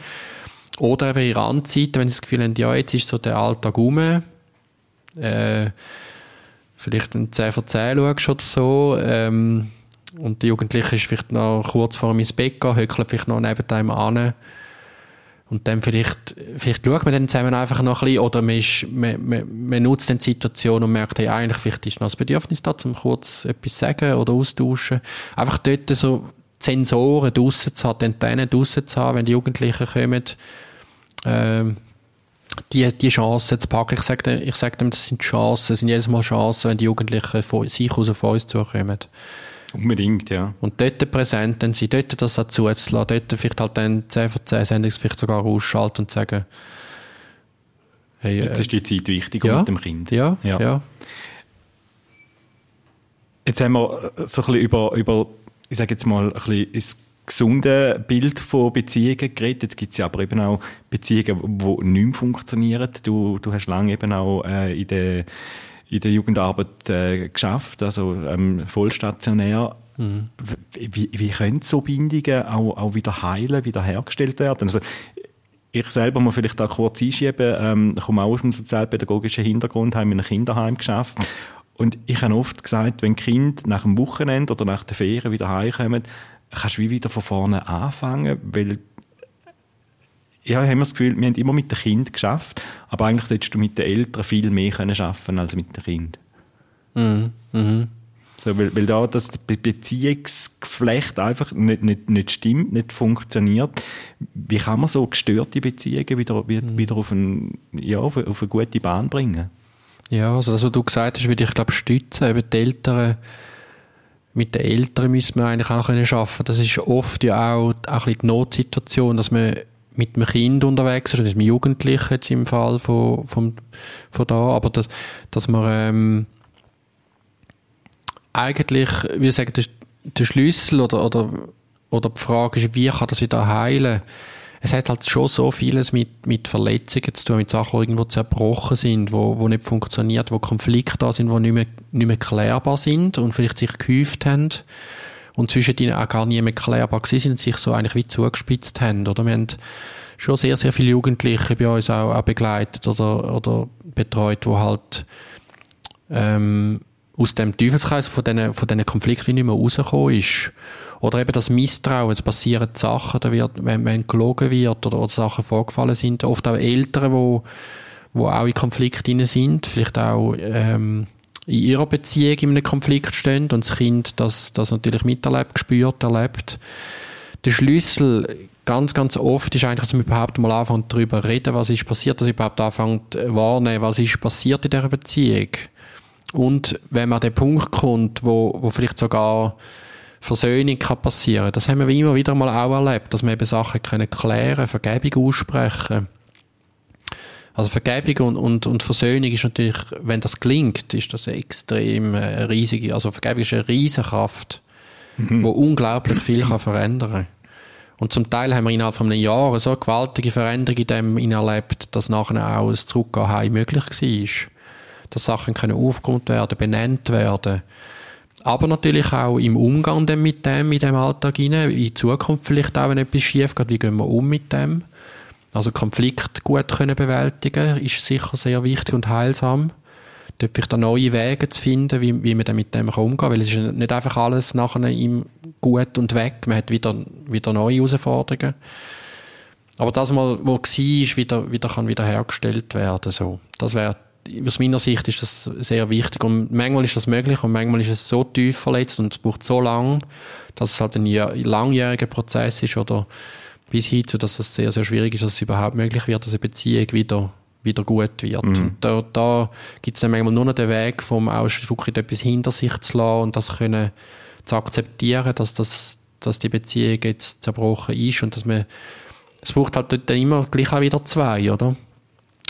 A: Oder eben in Randzeiten, wenn sie das Gefühl haben, ja, jetzt ist so der Alltag rum, äh, vielleicht ein 10 vor 10 schaust oder so, ähm, und die Jugendliche ist vielleicht noch kurz vor ins Bett gehen, höckelt vielleicht noch neben einem an, und dann vielleicht, vielleicht schaut man dann zusammen einfach noch ein bisschen, oder man, ist, man, man, man nutzt dann die Situation und merkt, hey, eigentlich vielleicht ist noch das Bedürfnis da, um kurz etwas sagen oder austauschen. Einfach dort so Sensoren draussen zu haben, die Antennen draussen zu haben, wenn die Jugendlichen kommen, ähm, die, die Chancen zu packen. Ich sage ich sag dem, das sind Chancen, das sind jedes Mal Chancen, wenn die Jugendlichen von sich aus auf uns zukommen.
C: Unbedingt, ja.
A: Und dort präsent dann sein, dort das auch zuzulassen, dort vielleicht halt dann 10 von 10 Sendungen vielleicht sogar ausschalten und sagen,
C: hey, Jetzt äh, ist die Zeit wichtiger
A: ja,
C: mit dem Kind.
A: Ja, ja, ja.
C: Jetzt haben wir so ein bisschen über, über ich sage jetzt mal, ein bisschen gesunde Bild von Beziehungen geredet. Jetzt gibt es ja aber eben auch Beziehungen, die nicht mehr funktionieren. Du, du hast lange eben auch äh, in der in der Jugendarbeit äh, geschafft, also ähm, vollstationär. Mhm. Wie, wie können so Bindungen auch, auch wieder heilen, wieder hergestellt werden? Also, ich selber muss vielleicht da kurz einschieben, ähm, komme auch aus dem sozialpädagogischen Hintergrund, habe in einem Kinderheim geschafft. Und ich habe oft gesagt, wenn Kind nach dem Wochenende oder nach der Ferien wieder heimkommen, kannst du wie wieder von vorne anfangen, weil ja, haben wir das Gefühl, wir haben immer mit dem Kind geschafft, aber eigentlich solltest du mit den Eltern viel mehr können schaffen als mit dem Kind. Mhm. Mhm. So, weil, weil da das Beziehungsgeflecht einfach nicht, nicht, nicht stimmt, nicht funktioniert. Wie kann man so gestörte Beziehungen wieder, wieder, mhm. wieder auf, ein, ja, auf, auf eine gute Bahn bringen?
A: Ja, also das, was du gesagt hast, würde ich glaube stützen. Eben die Eltern, mit den Eltern müssen wir eigentlich auch können schaffen. Das ist oft ja auch, auch ein die Notsituation, dass man mit einem Kind unterwegs ist, mit einem Jugendlichen jetzt im Fall von, von, von da, aber dass, dass man ähm, eigentlich, wie ich sagen, der, der Schlüssel oder, oder, oder die Frage ist, wie kann das wieder heilen? Es hat halt schon so vieles mit, mit Verletzungen zu tun, mit Sachen, die irgendwo zerbrochen sind, wo, wo nicht funktioniert, wo Konflikte da sind, die nicht mehr, nicht mehr klärbar sind und vielleicht sich gehäuft haben und zwischen ihnen auch gar nie mehr klärbar sind und sich so eigentlich wie zugespitzt haben. Oder wir haben schon sehr, sehr viele Jugendliche bei uns auch, auch begleitet oder, oder betreut, wo halt ähm, aus dem Teufelskreis von diesen, von diesen Konflikten nicht mehr rausgekommen ist. Oder eben das Misstrauen, es passieren Sachen, da wird, wenn, wenn gelogen wird oder, oder Sachen vorgefallen sind, oft auch Eltern, wo, wo auch in Konflikt sind, vielleicht auch ähm, in ihrer Beziehung in einem Konflikt stehen und das Kind das, das natürlich miterlebt, gespürt, erlebt. Der Schlüssel ganz, ganz oft ist eigentlich, dass man überhaupt mal anfängt darüber reden, was ist passiert, dass man überhaupt anfängt wahrnehmen, was ist passiert in dieser Beziehung. Und wenn man an den Punkt kommt, wo, wo vielleicht sogar Versöhnung kann passieren. Das haben wir immer wieder mal auch erlebt, dass wir eben Sachen können klären, Vergebung aussprechen. Also Vergebung und, und, und Versöhnung ist natürlich, wenn das gelingt, ist das extrem äh, riesige, also Vergebung ist eine Riesenkraft, mhm. wo unglaublich viel kann verändern Und zum Teil haben wir innerhalb von einem Jahr so eine gewaltige Veränderung in dem erlebt, dass nachher auch ein Zurückgehen heim möglich war. Dass Sachen können aufgeräumt werden, benannt werden aber natürlich auch im Umgang mit dem, in dem Alltag hinein, in Zukunft vielleicht auch, wenn etwas schief geht, wie gehen wir um mit dem? Also Konflikt gut können bewältigen ist sicher sehr wichtig und heilsam. Dort vielleicht auch neue Wege zu finden, wie, wie man dann mit dem umgehen kann, weil es ist nicht einfach alles nachher im gut und weg, man hat wieder, wieder neue Herausforderungen. Aber das wo war, wieder, wieder kann wieder hergestellt werden, so. Das wäre aus meiner Sicht ist das sehr wichtig und manchmal ist das möglich und manchmal ist es so tief verletzt und es braucht so lang, dass es halt ein langjähriger Prozess ist oder bis hin zu, dass es sehr, sehr schwierig ist, dass es überhaupt möglich wird, dass eine Beziehung wieder, wieder gut wird. Mhm. Und da, da gibt es dann manchmal nur noch den Weg, vom Ausdruck etwas hinter sich zu lassen und das können zu akzeptieren, dass, das, dass die Beziehung jetzt zerbrochen ist und dass man es braucht halt dann immer gleich auch wieder zwei, oder?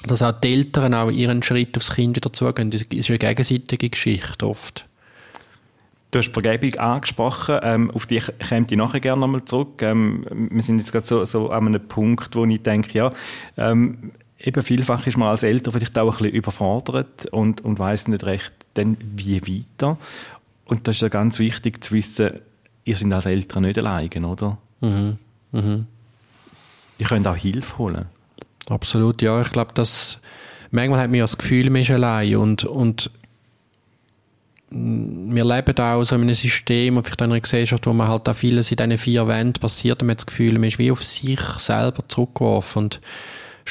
A: dass auch die Eltern auch ihren Schritt aufs Kind wieder zugehen. Das ist eine gegenseitige Geschichte oft.
C: Du hast Vergebung angesprochen, ähm, auf die käme ich nachher gerne nochmal zurück. Ähm, wir sind jetzt gerade so, so an einem Punkt, wo ich denke, ja, ähm, eben vielfach ist man als Eltern vielleicht auch ein bisschen überfordert und, und weiss nicht recht, dann wie weiter. Und das ist ja ganz wichtig zu wissen, ihr seid als Eltern nicht alleine, oder? Mhm. Mhm. Ihr könnt auch Hilfe holen.
A: Absolut, ja. Ich glaube, dass manchmal hat man ja das Gefühl, man ist allein und, und wir leben auch so in einem System und vielleicht in einer Gesellschaft, wo man halt auch vieles in diesen vier Wänden passiert und man hat das Gefühl, man ist wie auf sich selber zurückgeworfen und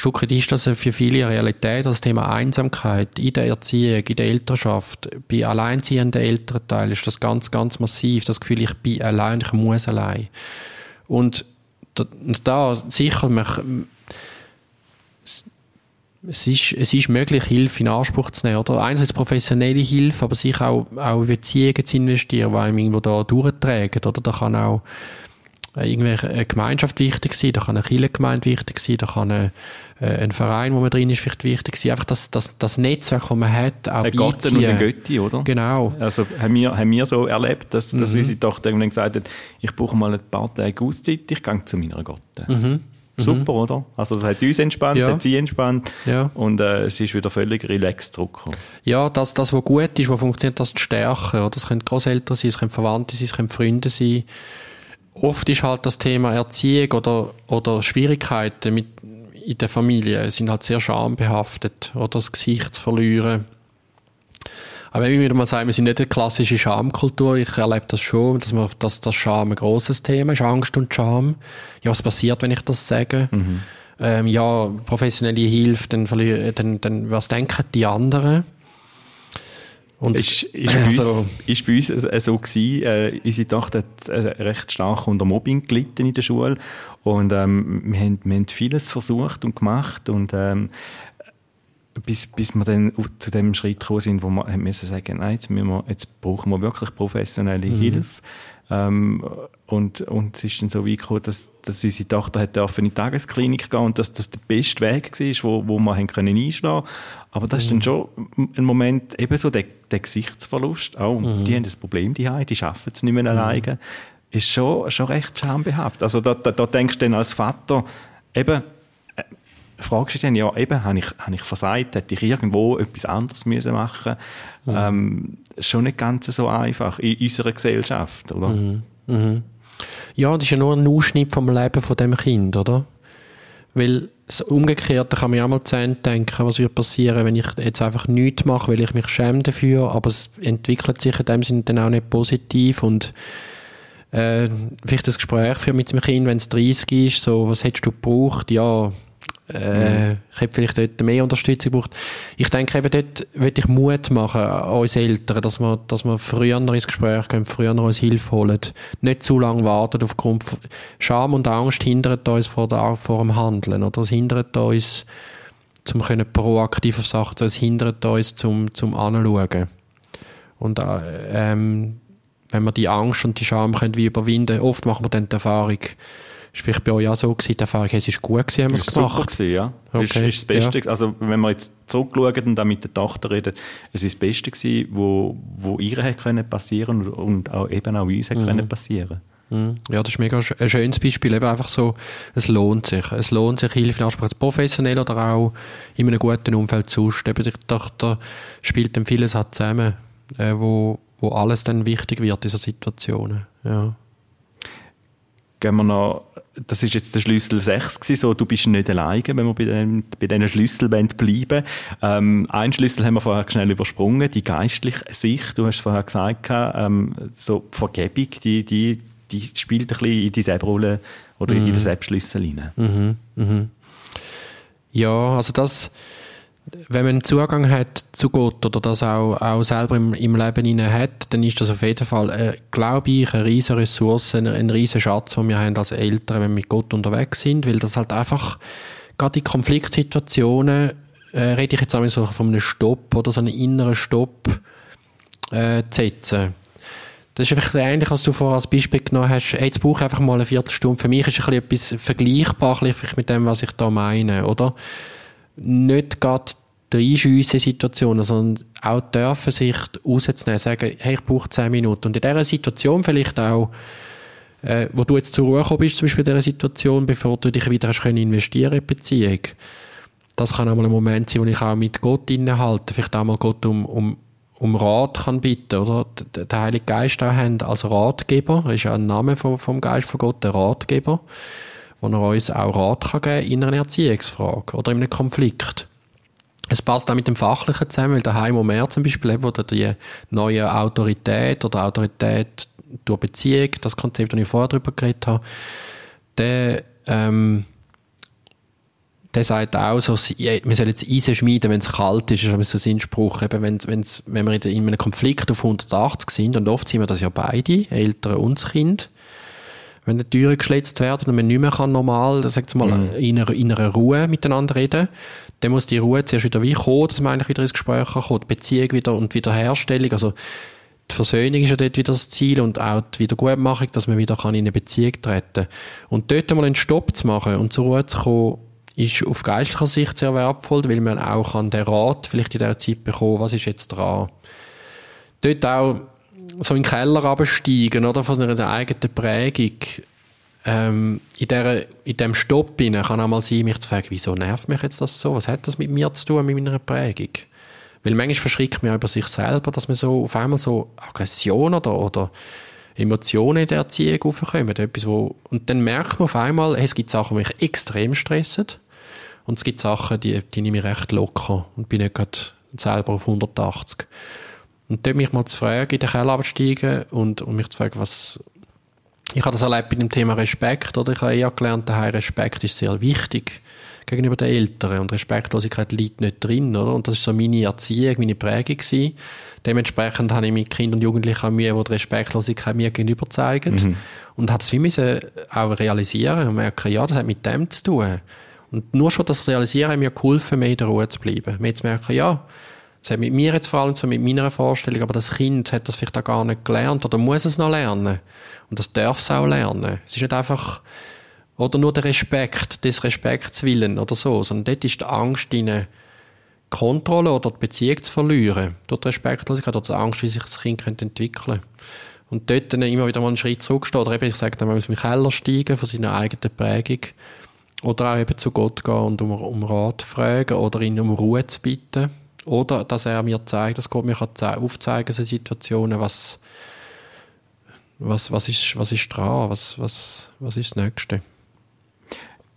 A: weit ist das für viele Realität, das Thema Einsamkeit in der Erziehung, in der Elternschaft. Bei alleinziehenden Elternteilen ist das ganz, ganz massiv. Das Gefühl, ich bin allein, ich muss allein. Und da, da sicher, man, es ist, es ist möglich, Hilfe in Anspruch zu nehmen. Oder? Einerseits professionelle Hilfe, aber sich auch, auch in Beziehungen zu investieren, die einem irgendwo da durchtragen. Oder? Da kann auch irgendwelche eine Gemeinschaft wichtig sein, da kann eine Kirchengemeinde wichtig sein, da kann eine, äh, ein Verein, wo man drin ist, vielleicht wichtig sein. Einfach das, das, das Netzwerk, das man hat, auch
C: Ein Gatten und ein Götti, oder?
A: Genau.
C: Also haben wir, haben wir so erlebt, dass, dass mhm. unsere Tochter irgendwann gesagt hat, ich brauche mal ein paar Tage Auszeit, ich gehe zu meiner Gotte. Mhm. Super, mhm. oder? Also es hat uns entspannt, ja. hat sie entspannt ja. und äh, es ist wieder völlig relaxed zurückgekommen.
A: Ja, das, das, was gut ist, was funktioniert, das zu stärken. Oder? Das können Großeltern sein, es können Verwandte sein, es können Freunde sein. Oft ist halt das Thema Erziehung oder, oder Schwierigkeiten mit, in der Familie sind halt sehr schambehaftet. Oder das Gesicht zu verlieren aber ich würde mal sagen, wir sind nicht eine klassische Schamkultur. Ich erlebe das schon, dass, man, dass das Scham ein grosses Thema ist, Angst und Scham. Ja, was passiert, wenn ich das sage? Mhm. Ähm, ja, professionelle Hilfe, dann, dann, dann, was denken die anderen?
C: Und ist, ist, bei also, uns, ist bei uns so gewesen, äh, unsere Tochter hat äh, recht stark unter Mobbing gelitten in der Schule und ähm, wir, haben, wir haben vieles versucht und gemacht und ähm, bis, bis wir dann zu dem Schritt gekommen sind, wo wir haben müssen sagen, nein, jetzt, wir, jetzt brauchen wir wirklich professionelle mhm. Hilfe. Ähm, und, und es ist dann so weit gekommen, dass, dass unsere Tochter hat in die Tagesklinik gehen und dass das der beste Weg war, wo, wo wir haben können einschlagen Aber das mhm. ist dann schon ein Moment, eben so der, der Gesichtsverlust. Oh, mhm. die haben das Problem, die haben, die schaffen es nicht mehr mhm. alleine. Ist schon, schon recht schambehaftet. Also da, da, da denkst du dann als Vater, eben, fragst du dich dann, ja, eben, habe ich, habe ich versagt, hätte ich irgendwo etwas anderes müssen machen müssen? Mhm. Ähm, schon nicht ganz so einfach in unserer Gesellschaft, oder? Mhm.
A: Mhm. Ja, das ist ja nur ein Ausschnitt vom Leben von dem Kind, oder? Weil das Umgekehrte kann mir auch mal zu Ende denken, was würde passieren, wenn ich jetzt einfach nichts mache, weil ich mich schäme dafür, aber es entwickelt sich in dem Sinne dann auch nicht positiv und äh, vielleicht das Gespräch für mit dem Kind, wenn es 30 ist, so, was hättest du gebraucht? Ja, äh, ich hätte vielleicht dort mehr Unterstützung gebraucht. Ich denke eben, dort würde ich Mut machen an uns Eltern, dass wir, dass wir früher noch ins Gespräch gehen, früher noch uns Hilfe holen. Nicht zu lange warten aufgrund von Scham und Angst hindert uns vor, der, vor dem Handeln, oder? Es hindert uns, zum können proaktiv auf Sachen zu, es hindert uns zum, zum Anschauen. Und, äh, ähm, wenn wir die Angst und die Scham können wie überwinden, oft machen wir dann die Erfahrung, ist vielleicht bei euch auch so gewesen, die Erfahrung, es ist gut gewesen, haben wir es gemacht?
C: Super gewesen, ja. Okay. Ist, ist das Beste. Ja. Also, wenn wir jetzt zurückschauen und dann mit der Tochter reden, es ist das Beste gewesen, wo, wo ihr hätte können passieren und auch, eben auch uns hätte mhm. können passieren.
A: Mhm. Ja, das ist mega ein schönes Beispiel. Eben einfach so, es lohnt sich. Es lohnt sich, Hilfe in Anspruch professionell oder auch in einem guten Umfeld zu Eben die Tochter spielt dann vieles halt zusammen, äh, wo, wo alles dann wichtig wird in so Situationen. Ja.
C: Gehen wir noch das ist jetzt der Schlüssel 6 gewesen, so, du bist nicht alleine, wenn wir bei, dem, bei diesen Schlüsseln bleiben ähm, Ein Schlüssel haben wir vorher schnell übersprungen, die geistliche Sicht, du hast vorher gesagt, ähm, so die Vergebung, die, die, die spielt ein bisschen in die Selbstrolle oder mhm. in den Selbstschlüssel hinein.
A: Mhm. Mhm. Ja, also das, wenn man Zugang hat zu Gott oder das auch, auch selber im, im Leben hat, dann ist das auf jeden Fall, äh, glaube ich, eine riesige Ressource, ein, ein riesiger Schatz, den wir haben als Eltern, wenn wir mit Gott unterwegs sind, weil das halt einfach, gerade in Konfliktsituationen, äh, rede ich jetzt einmal so von einem Stopp oder so einem inneren Stopp äh, zu setzen. Das ist einfach ähnlich, als du vorher als Beispiel genommen hast. Hey, jetzt brauche ich einfach mal eine Viertelstunde. Für mich ist ein bisschen etwas vergleichbar mit dem, was ich da meine, oder? Nicht gerade reinschiessen Situationen, sondern auch dürfen sich rauszunehmen, sagen, hey, ich brauche zehn Minuten. Und in dieser Situation vielleicht auch, äh, wo du jetzt zur Ruhe gekommen bist, zum Beispiel in dieser Situation, bevor du dich wieder hast können investieren in Beziehung. Das kann auch mal ein Moment sein, wo ich auch mit Gott innehalte, vielleicht auch mal Gott um, um, um Rat kann bitten, oder? Der Heilige Geist auch haben als Ratgeber, das ist ja ein Name vom, vom Geist von Gott, der Ratgeber wo er uns auch Rat kann geben in einer Erziehungsfrage oder in einem Konflikt. Es passt auch mit dem Fachlichen zusammen, weil der Heimo Mehr zum Beispiel, wo die neue Autorität oder Autorität durch Beziehung, das Konzept, das ich vorher darüber geredet habe, der, ähm, der sagt auch so, wir sollen jetzt Eisen schmieden, wenn es kalt ist, ist so ein Spruch, eben wenn, wenn's, wenn wir in einem Konflikt auf 180 sind, und oft sind wir das ja beide, Eltern und das Kind, wenn die Türen geschlitzt werden und man nicht mehr kann normal, sagt mal, mhm. in, einer, in einer Ruhe miteinander reden, dann muss die Ruhe zuerst wieder wie kommen, dass man eigentlich wieder ins Gespräch kommen, die Beziehung wieder und Wiederherstellung, also die Versöhnung ist ja dort wieder das Ziel und auch die Wiedergutmachung, dass man wieder kann in eine Beziehung treten kann. Und dort mal einen Stopp zu machen und zur Ruhe zu kommen, ist auf geistlicher Sicht sehr wertvoll, weil man auch an den Rat vielleicht in dieser Zeit bekommen, was ist jetzt dran. Dort auch so in den Keller absteigen, oder, von einer eigenen Prägung, ähm, in, der, in dem Stopp rein kann auch mal sein, mich zu fragen, wieso nervt mich jetzt das so? Was hat das mit mir zu tun, mit meiner Prägung? Weil manchmal verschrickt man über sich selber, dass man so auf einmal so Aggression oder, oder Emotionen in der Erziehung aufkommen. Etwas, wo, und dann merkt man auf einmal, hey, es gibt Sachen, die mich extrem stressen. Und es gibt Sachen, die, die nehme ich recht locker und bin nicht gerade selber auf 180. Und dort mich mal zu fragen, in den Keller absteigen und, und mich zu fragen, was, ich habe das erlebt bei dem Thema Respekt, oder? Ich habe eher gelernt, daheim Respekt ist sehr wichtig gegenüber den Eltern und Respektlosigkeit liegt nicht drin, oder? Und das ist so meine Erziehung, meine Prägung gewesen. Dementsprechend habe ich mit Kindern und Jugendlichen auch Mühe, die die Respektlosigkeit mir gegenüber zeigen. Mhm. Und hat es wie müssen auch realisieren und merken, ja, das hat mit dem zu tun. Und nur schon das Realisieren hat mir geholfen, mehr in der Ruhe zu bleiben. Mir zu merken, ja, das hat mit mir jetzt vor allem so mit meiner Vorstellung, aber das Kind hat das vielleicht auch gar nicht gelernt oder muss es noch lernen. Und das darf es auch lernen. Es ist nicht einfach, oder nur der Respekt, des Respekts willen oder so, sondern dort ist die Angst in Kontrolle oder die Beziehung zu verlieren. Durch die Respektlosigkeit oder die Angst, wie sich das Kind könnte entwickeln Und dort dann immer wieder mal einen Schritt zurückstehen. Oder eben, ich sage dann, man muss mit Keller steigen von seiner eigenen Prägung. Oder auch eben zu Gott gehen und um, um Rat fragen oder ihn um Ruhe zu bitten oder dass er mir zeigt, dass Gott mir kann aufzeigen so Situationen, was, was, was, ist, was ist dran, was, was, was ist das Nächste.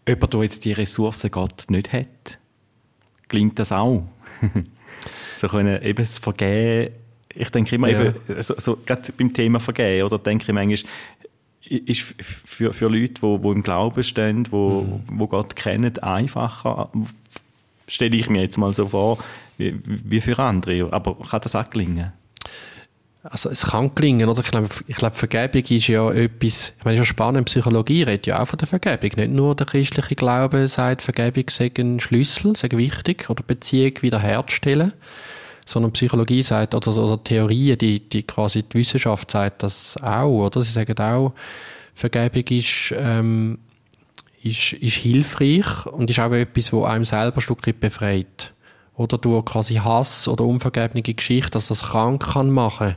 C: jemand, der jetzt die Ressourcen Gott nicht hat, gelingt das auch? so können eben das Vergehen, ich denke immer ja. eben, so, so, gerade beim Thema Vergehen, oder denke ich manchmal, ist für, für Leute, die, die im Glauben stehen, die, mhm. wo Gott kennen, einfacher, stelle ich mir jetzt mal so vor, wie, für andere. Aber kann das auch gelingen?
A: Also es kann gelingen, oder? Ich glaube, ich glaube, Vergebung ist ja etwas, ich meine, es ist ja spannend, Psychologie redet ja auch von der Vergebung. Nicht nur der christliche Glaube sagt, Vergebung sei ein Schlüssel, sei wichtig, oder Beziehung wiederherzustellen, sondern Psychologie sagt, oder, oder Theorien, die, die quasi die Wissenschaft sagt das auch, oder? Sie sagen auch, Vergebung ist, ähm, ist, ist hilfreich und ist auch etwas, wo einem selber ein Stück befreit oder durch quasi Hass oder unvergebene Geschichte, dass das krank kann machen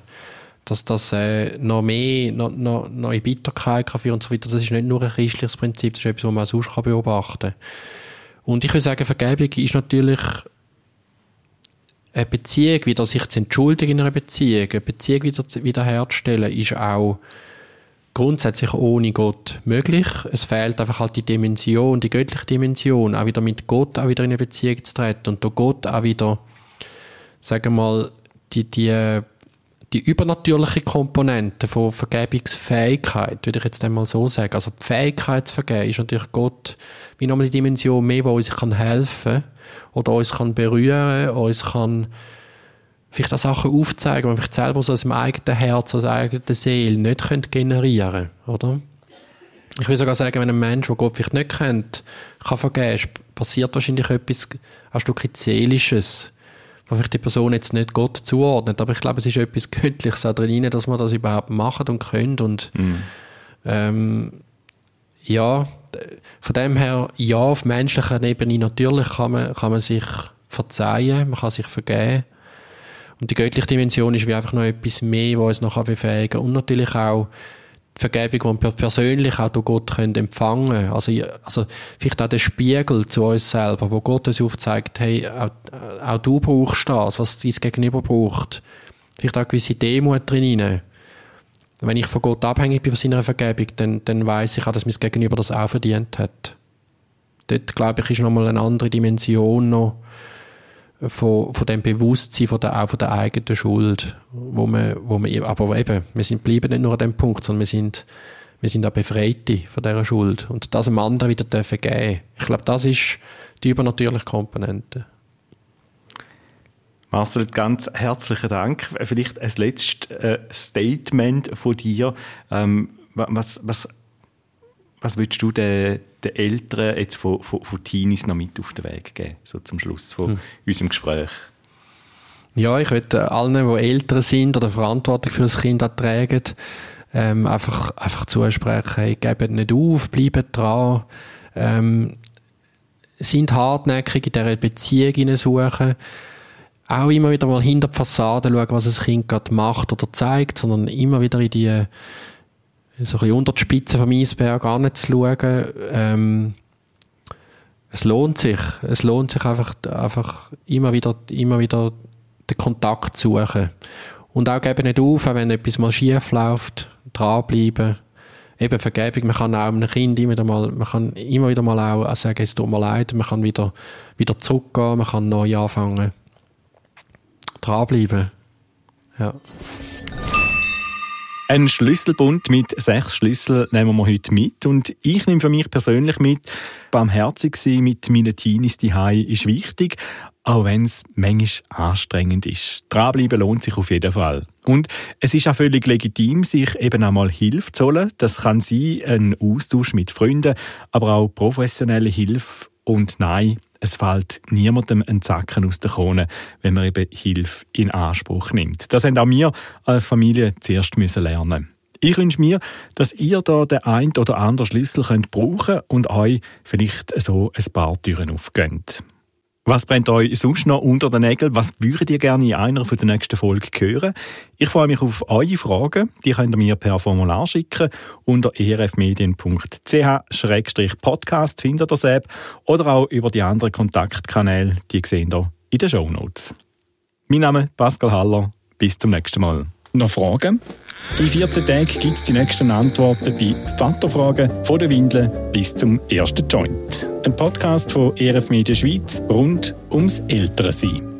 A: dass das äh, noch mehr, noch, noch, noch in Bitterkeit kann führen und so weiter. Das ist nicht nur ein christliches Prinzip, das ist etwas, was man sonst kann beobachten kann. Und ich würde sagen, Vergebung ist natürlich eine Beziehung, wieder sich zu entschuldigen in einer Beziehung, eine Beziehung wieder, wiederherzustellen, ist auch grundsätzlich ohne Gott möglich. Es fehlt einfach halt die Dimension, die göttliche Dimension, auch wieder mit Gott auch wieder in eine Beziehung zu treten und durch Gott auch wieder, sagen wir mal, die, die, die übernatürliche Komponente von Vergebungsfähigkeit, würde ich jetzt einmal so sagen. Also die Fähigkeit zu vergeben ist natürlich Gott wie nochmal die Dimension mehr, wo uns kann helfen oder uns kann berühren, uns kann vielleicht auch Sachen aufzeigen, die vielleicht selber so aus dem eigenen Herz, aus der eigenen Seele nicht generieren oder? Ich will sogar sagen, wenn ein Mensch, der Gott vielleicht nicht kennt, kann vergeben, passiert wahrscheinlich etwas, ein Stückchen Seelisches, wo vielleicht die Person jetzt nicht Gott zuordnet, aber ich glaube, es ist etwas Göttliches auch drin, dass man das überhaupt machen und können und mhm. ähm, ja, von dem her, ja, auf menschlicher Ebene natürlich kann man, kann man sich verzeihen, man kann sich vergeben, und die göttliche Dimension ist wie einfach noch etwas mehr, was uns noch befähigen kann. Und natürlich auch die Vergebung, die wir persönlich auch durch Gott können empfangen können. Also, also vielleicht auch der Spiegel zu uns selber, wo Gott uns aufzeigt, hey, auch, auch du brauchst das, was dein Gegenüber braucht. Vielleicht auch eine gewisse Demut drin. Wenn ich von Gott abhängig bin von seiner Vergebung, dann, dann weiß ich auch, dass mein Gegenüber das auch verdient hat. Dort, glaube ich, ist nochmal eine andere Dimension noch, von, von dem Bewusstsein von der, auch von der eigenen Schuld, wo man, wo man, aber eben, wir sind bleiben nicht nur an dem Punkt, sondern wir sind, wir sind auch Befreite von dieser Schuld und das einem anderen wieder dürfen geben. Ich glaube, das ist die übernatürliche Komponente.
C: Marcel, ganz herzlichen Dank. Vielleicht ein letztes äh, Statement von dir. Ähm, was, was, was würdest du den, den Eltern jetzt von, von, von Teenies noch mit auf den Weg geben, so zum Schluss von hm. unserem Gespräch?
A: Ja, ich würde allen, die Eltern sind oder Verantwortung für das Kind tragen, ähm, einfach, einfach zusprechen, hey, gebt nicht auf, bleibt dran, ähm, sind hartnäckig in dieser Beziehung suchen, auch immer wieder mal hinter die Fassade schauen, was das Kind gerade macht oder zeigt, sondern immer wieder in die so ein bisschen unter die Spitze vom Eisberg anzuschauen. Ähm, es lohnt sich. Es lohnt sich einfach, einfach immer wieder, immer wieder den Kontakt zu suchen. Und auch eben nicht auf, wenn etwas mal schief läuft, dranbleiben. Eben Vergebung, man kann auch einem Kind immer wieder mal, man kann immer wieder mal auch sagen, es tut mir leid, man kann wieder, wieder zurückgehen, man kann neu anfangen. Dranbleiben. Ja.
B: Ein Schlüsselbund mit sechs Schlüsseln nehmen wir heute mit. Und ich nehme für mich persönlich mit, barmherzig sein mit meinen Teenies daheim ist wichtig, auch wenn es manchmal anstrengend ist. Dranbleiben lohnt sich auf jeden Fall. Und es ist auch völlig legitim, sich eben einmal Hilfe zu holen. Das kann sein, ein Austausch mit Freunden, aber auch professionelle Hilfe. Und nein, es fällt niemandem ein Zacken aus der Krone, wenn man eben Hilfe in Anspruch nimmt. Das haben auch wir als Familie zuerst müssen lernen. Ich wünsche mir, dass ihr da den ein oder anderen Schlüssel könnt brauchen und euch vielleicht so ein paar Türen aufgönnt. Was brennt euch sonst noch unter den Nägeln? Was würdet ihr gerne in einer von der nächsten Folgen hören? Ich freue mich auf eure Fragen. Die könnt ihr mir per Formular schicken. Unter erfmedien.ch-podcast findet ihr das oder auch über die anderen Kontaktkanäle. Die sehen ihr in den Show Notes. Mein Name ist Pascal Haller. Bis zum nächsten Mal.
C: Noch Fragen? In 14 Tagen gibt es die nächsten Antworten bei Vaterfragen von der Windel bis zum ersten Joint. Ein Podcast von ERF Media Schweiz rund ums Ältere sein.